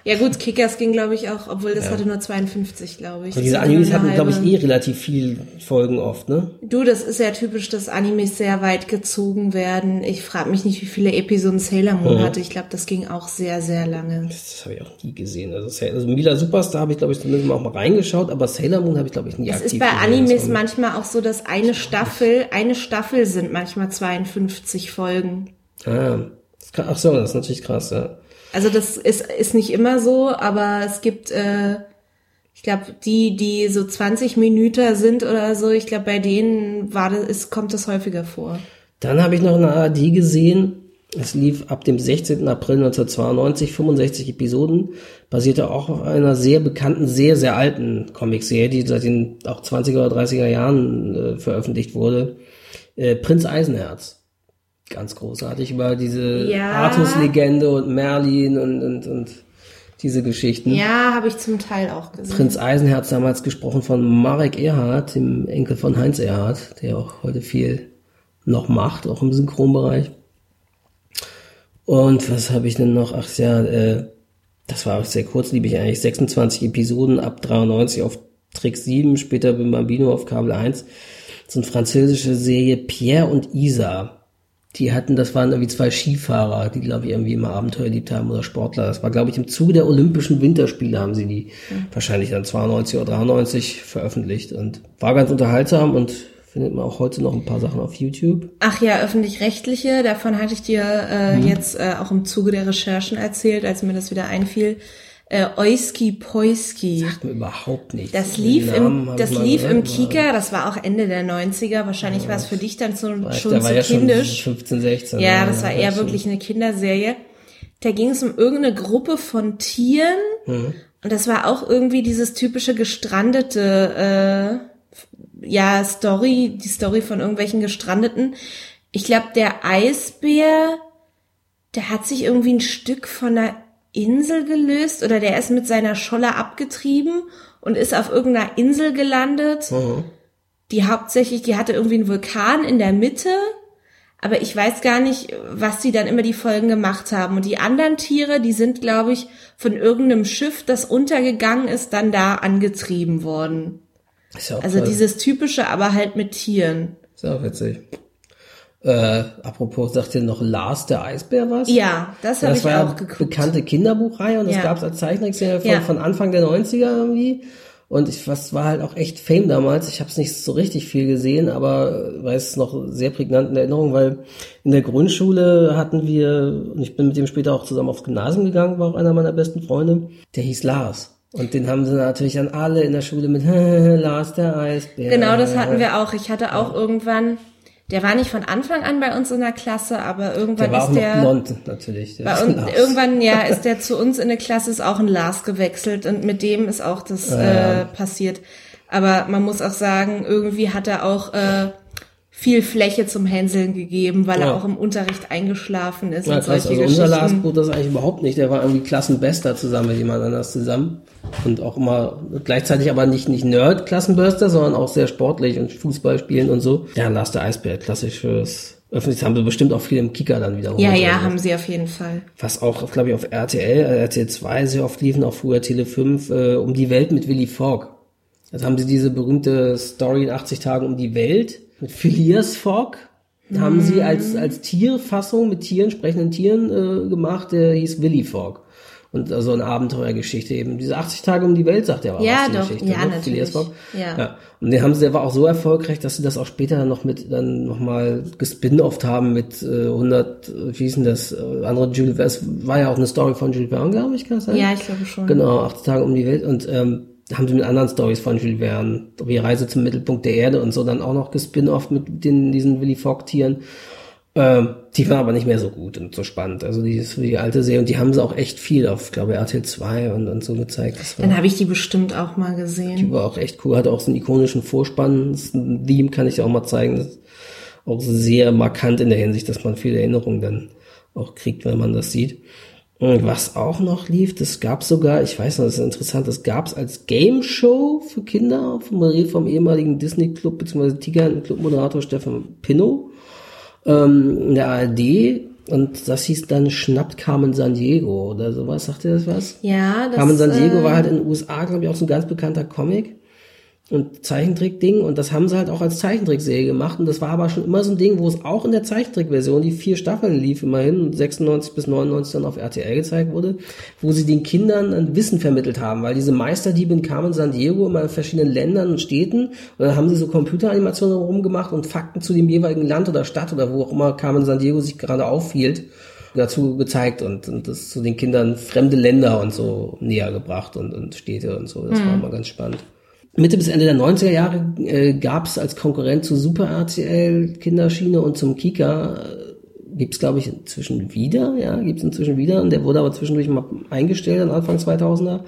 Ja gut, Kickers ging, glaube ich, auch, obwohl das hatte nur 52, glaube ich. Und diese Animes hatten, glaube ich, eh relativ viel Folgen oft, ne? Du, das ist ja typisch, dass Animes sehr weit gezogen werden. Ich frage mich nicht, wie viele Episoden Sailor Moon hatte. Ich glaube, das ging auch sehr, sehr lange. Das habe ich auch nie gesehen. Also, also Mila Superstar habe ich, glaube ich, zumindest mal auch mal reingeschaut, aber Sailor Moon habe ich, glaube ich, nie Es aktiv ist bei. Animes manchmal auch so, dass eine Staffel, eine Staffel sind manchmal 52 Folgen. Ah, das kann, ach so, das ist natürlich krass, ja. Also das ist, ist nicht immer so, aber es gibt, äh, ich glaube, die, die so 20 Minuten sind oder so, ich glaube, bei denen war das, ist, kommt das häufiger vor. Dann habe ich noch eine ARD gesehen. Es lief ab dem 16. April 1992, 65 Episoden, basierte auch auf einer sehr bekannten, sehr, sehr alten Comicserie, die seit den auch 20er oder 30er Jahren äh, veröffentlicht wurde. Äh, Prinz Eisenherz. Ganz großartig über diese Ja. Artus-Legende und Merlin und, und, und diese Geschichten. Ja, habe ich zum Teil auch gesehen. Prinz Eisenherz damals gesprochen von Marek Erhardt, dem Enkel von Heinz Erhardt, der auch heute viel noch macht, auch im Synchronbereich. Und was habe ich denn noch? Ach ja, äh, das war auch sehr kurzlebig eigentlich. 26 Episoden ab 93 auf Trick 7, später bei Bambino auf Kabel 1. So eine französische Serie Pierre und Isa. Die hatten, das waren irgendwie zwei Skifahrer, die, glaube ich, irgendwie immer Abenteuer erlebt haben oder Sportler. Das war, glaube ich, im Zuge der Olympischen Winterspiele haben sie die wahrscheinlich dann 92 oder 93 veröffentlicht und war ganz unterhaltsam und findet man auch heute noch ein paar Sachen auf YouTube. Ach ja, öffentlich-rechtliche, davon hatte ich dir äh, jetzt äh, auch im Zuge der Recherchen erzählt, als mir das wieder einfiel. Äh, Oiski Poiski. Sagt mir überhaupt nichts. Das lief Namen im, das lief im gehört, Kika, das war auch Ende der 90er. Wahrscheinlich war es für dich dann so, schon der zu war ja kindisch. schon 15, 16. Ja, das war eher schon- wirklich eine Kinderserie. Da ging es um irgendeine Gruppe von Tieren. Mhm. Und das war auch irgendwie dieses typische gestrandete, äh, ja, Story, die Story von irgendwelchen Gestrandeten. Ich glaube, der Eisbär, der hat sich irgendwie ein Stück von einer Insel gelöst oder der ist mit seiner Scholle abgetrieben und ist auf irgendeiner Insel gelandet Mhm. die hauptsächlich, die hatte irgendwie einen Vulkan in der Mitte, aber ich weiß gar nicht, was die dann immer die Folgen gemacht haben. Und die anderen Tiere, die sind, glaube ich, von irgendeinem Schiff, das untergegangen ist, dann da angetrieben worden. Ist ja auch Also toll. dieses typische, aber halt mit Tieren. Ist ja auch witzig. Äh, apropos, sagt ihr noch Lars der Eisbär was? Ja, das habe ich war ja auch geguckt. bekannte Kinderbuchreihe und das Ja. gab es als Zeichentrickserie von, Ja. von Anfang der 90er irgendwie. Und ich, was war halt auch echt Fame damals. Ich habe es nicht so richtig viel gesehen, aber weiß es noch sehr prägnant in Erinnerung, weil in der Grundschule hatten wir, und ich bin mit dem später auch zusammen aufs Gymnasium gegangen, war auch einer meiner besten Freunde, der hieß Lars. Und den haben sie natürlich dann alle in der Schule mit Lars der Eisbär. Genau, das hatten wir auch. Ich hatte auch irgendwann, der war nicht von Anfang an bei uns in der Klasse, aber irgendwann Der ist noch der. blond, natürlich. der Bei uns, Lars. irgendwann, ja, ist der zu uns in der Klasse, ist auch ein Lars gewechselt und mit dem ist auch das äh, passiert. Aber man muss auch sagen, irgendwie hat er auch äh, viel Fläche zum Hänseln gegeben, weil Ja. er auch im Unterricht eingeschlafen ist Ja, und krass. solche Also unser Lars bot das eigentlich überhaupt nicht. Der war irgendwie Klassenbester zusammen mit jemand anders zusammen. Und auch immer gleichzeitig aber nicht, nicht Nerd-Klassenbester, sondern auch sehr sportlich und Fußball spielen und so. Ja, Lars der Eisbär, klassisches Öffentlich haben sie bestimmt auch viel im Kicker dann wiederholt. Ja, ja, so. haben sie auf jeden Fall. Was auch, glaube ich, auf RTL, äh, RTL 2 sehr oft liefen, auch früher Tele 5, äh, um die Welt mit Willy Fogg. Also haben sie diese berühmte Story in 80 Tagen um die Welt mit Phileas Fogg. Haben sie als, als Tierfassung mit Tieren, sprechenden Tieren äh, gemacht, der hieß Willy Fogg. Und so also eine Abenteuergeschichte eben. Diese 80 Tage um die Welt, sagt er aber Ja, was, die doch. Geschichte. Ja, ne? natürlich. Phileas Fogg. Ja. ja. Und den haben sie, der war auch so erfolgreich, dass sie das auch später dann noch mit, dann nochmal gespin-offt haben mit äh, 100, äh, wie hieß denn das, äh, andere Jules Verne. Es war ja auch eine Story von Jules Verne, glaube ich, kann das sein? Ja, ich glaube schon. Genau, 80 Tage um die Welt und ähm, haben sie mit anderen Stories von Jules Verne, wie Reise zum Mittelpunkt der Erde und so, dann auch noch gespin-off mit den, diesen Willy Fogg-Tieren. Ähm, die waren aber nicht mehr so gut und so spannend. Also die ist die alte Serie und die haben sie auch echt viel auf, glaube ich, RTL 2 und, und so gezeigt. Dann habe ich die bestimmt auch mal gesehen. die war auch echt cool, hat auch so einen ikonischen Vorspann. Das ein Theme kann ich dir auch mal zeigen. Das ist auch sehr markant in der Hinsicht, dass man viele Erinnerungen dann auch kriegt, wenn man das sieht. Und was auch noch lief, das gab sogar, ich weiß noch, das ist interessant, das gab es als Game Show für Kinder, moderiert vom ehemaligen Disney Club bzw. Tiger Club Moderator Stefan Pinnow ähm, in der ARD. Und das hieß dann Schnappt Carmen San Diego oder sowas. Sagt ihr das was? Ja, das Carmen San Diego äh, war halt in den USA, glaube ich, auch so ein ganz bekannter Comic und Zeichentrickding und das haben sie halt auch als Zeichentrickserie gemacht und das war aber schon immer so ein Ding, wo es auch in der Zeichentrickversion die vier Staffeln lief immerhin und 96 bis 99 dann auf RTL gezeigt wurde, wo sie den Kindern ein Wissen vermittelt haben, weil diese Meisterdiebe in Carmen San Diego immer in verschiedenen Ländern und Städten und dann haben sie so Computeranimationen rumgemacht und Fakten zu dem jeweiligen Land oder Stadt oder wo auch immer Carmen San Diego sich gerade aufhielt dazu gezeigt und, und das zu den Kindern fremde Länder und so näher gebracht und, und Städte und so. Das war immer ganz spannend. Mitte bis Ende der 90er Jahre äh, gab es als Konkurrent zu Super RTL Kinderschiene und zum Kika äh, gibt's glaube ich inzwischen wieder, ja, gibt's inzwischen wieder und der wurde aber zwischendurch mal eingestellt an Anfang 2000er,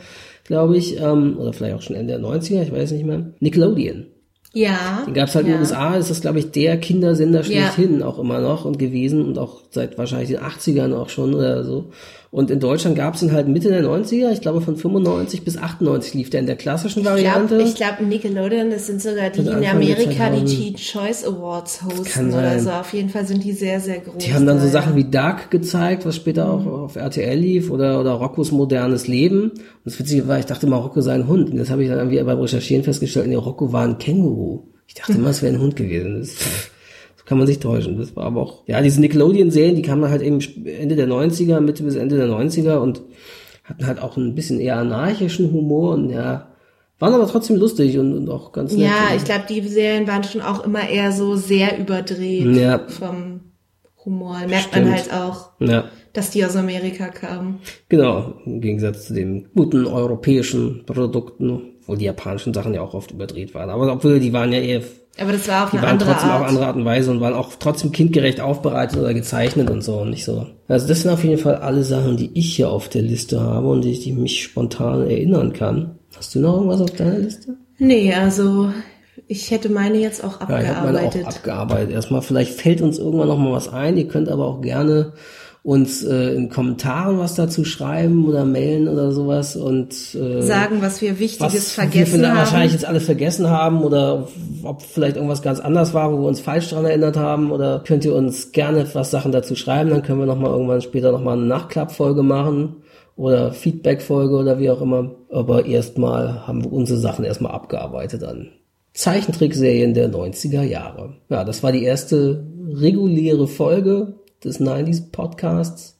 glaube ich, ähm, oder vielleicht auch schon Ende der 90er, ich weiß nicht mehr. Nickelodeon. Ja. Den gab's halt ja. in den USA, ist das glaube ich der Kindersender Ja. schlechthin auch immer noch und gewesen und auch seit wahrscheinlich den 80ern auch schon oder so. Und in Deutschland gab's ihn halt Mitte der 90er, ich glaube von 95 bis 98 lief der in der klassischen Variante. Ich glaube, glaub, Nickelodeon, das sind sogar die in Amerika, die 2000. Teen Choice Awards hosten oder so. Auf jeden Fall sind die sehr, sehr groß. Die haben dann so Sachen wie Dark gezeigt, was später auch auf RTL lief, oder, oder Roccos modernes Leben. Und das Witzige war, ich dachte mal, Rocco sei ein Hund. Und das habe ich dann irgendwie beim Recherchieren festgestellt, nee, Rocco war ein Känguru. Ich dachte immer, es wäre ein Hund gewesen. Das, kann man sich täuschen. Das war aber auch, ja, diese Nickelodeon-Serien, die kamen halt eben Ende der 90er, Mitte bis Ende der 90er und hatten halt auch ein bisschen eher anarchischen Humor und ja, waren aber trotzdem lustig und, und auch ganz nett. Ja, ich glaube, die Serien waren schon auch immer eher so sehr überdreht Ja. vom Humor. Merkt Stimmt. man halt auch, Ja. dass die aus Amerika kamen. Genau, im Gegensatz zu den guten europäischen Produkten, wo die japanischen Sachen ja auch oft überdreht waren. Aber obwohl die waren ja eher, Aber das war auf die eine waren andere trotzdem Art. auf andere Art und Weise und waren auch trotzdem kindgerecht aufbereitet oder gezeichnet und so und nicht so. Also das sind auf jeden Fall alle Sachen, die ich hier auf der Liste habe und die ich mich spontan erinnern kann. Hast du noch irgendwas auf deiner Liste? Nee, also ich hätte meine jetzt auch Ja, ich habe meine auch abgearbeitet. abgearbeitet. Erstmal, vielleicht fällt uns irgendwann noch mal was ein. Ihr könnt aber auch gerne uns äh, in Kommentaren was dazu schreiben oder mailen oder sowas und äh, Sagen, was wir Wichtiges was wir vergessen vielleicht haben. wahrscheinlich jetzt alle vergessen haben oder ob vielleicht irgendwas ganz anders war, wo wir uns falsch dran erinnert haben oder könnt ihr uns gerne was Sachen dazu schreiben, dann können wir noch mal irgendwann später noch mal eine Nachklappfolge machen oder Feedbackfolge oder wie auch immer. Aber erstmal haben wir unsere Sachen erstmal abgearbeitet an Zeichentrickserien der 90er Jahre. Ja, das war die erste reguläre Folge des 90s Podcasts.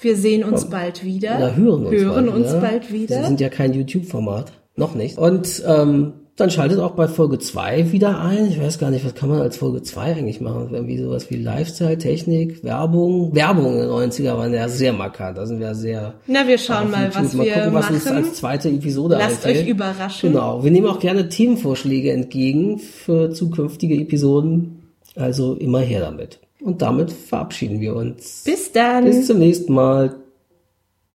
Wir sehen uns bald wieder. Oder hören uns, hören bald, uns wieder. bald wieder. Wir sind ja kein YouTube-Format. Noch nicht. Und ähm, dann schaltet auch bei Folge 2 wieder ein. Ich weiß gar nicht, was kann man als Folge 2 eigentlich machen? Irgendwie sowas wie Lifestyle, Technik, Werbung. Werbung in den 90er waren ja sehr markant. Da sind wir sehr Na, wir schauen mal, YouTube. was mal wir gucken, was uns machen. als zweite Episode Lasst einfällt. euch überraschen. Genau. Wir nehmen auch gerne Themenvorschläge entgegen für zukünftige Episoden. Also immer her damit. Und damit verabschieden wir uns. Bis dann. Bis zum nächsten Mal.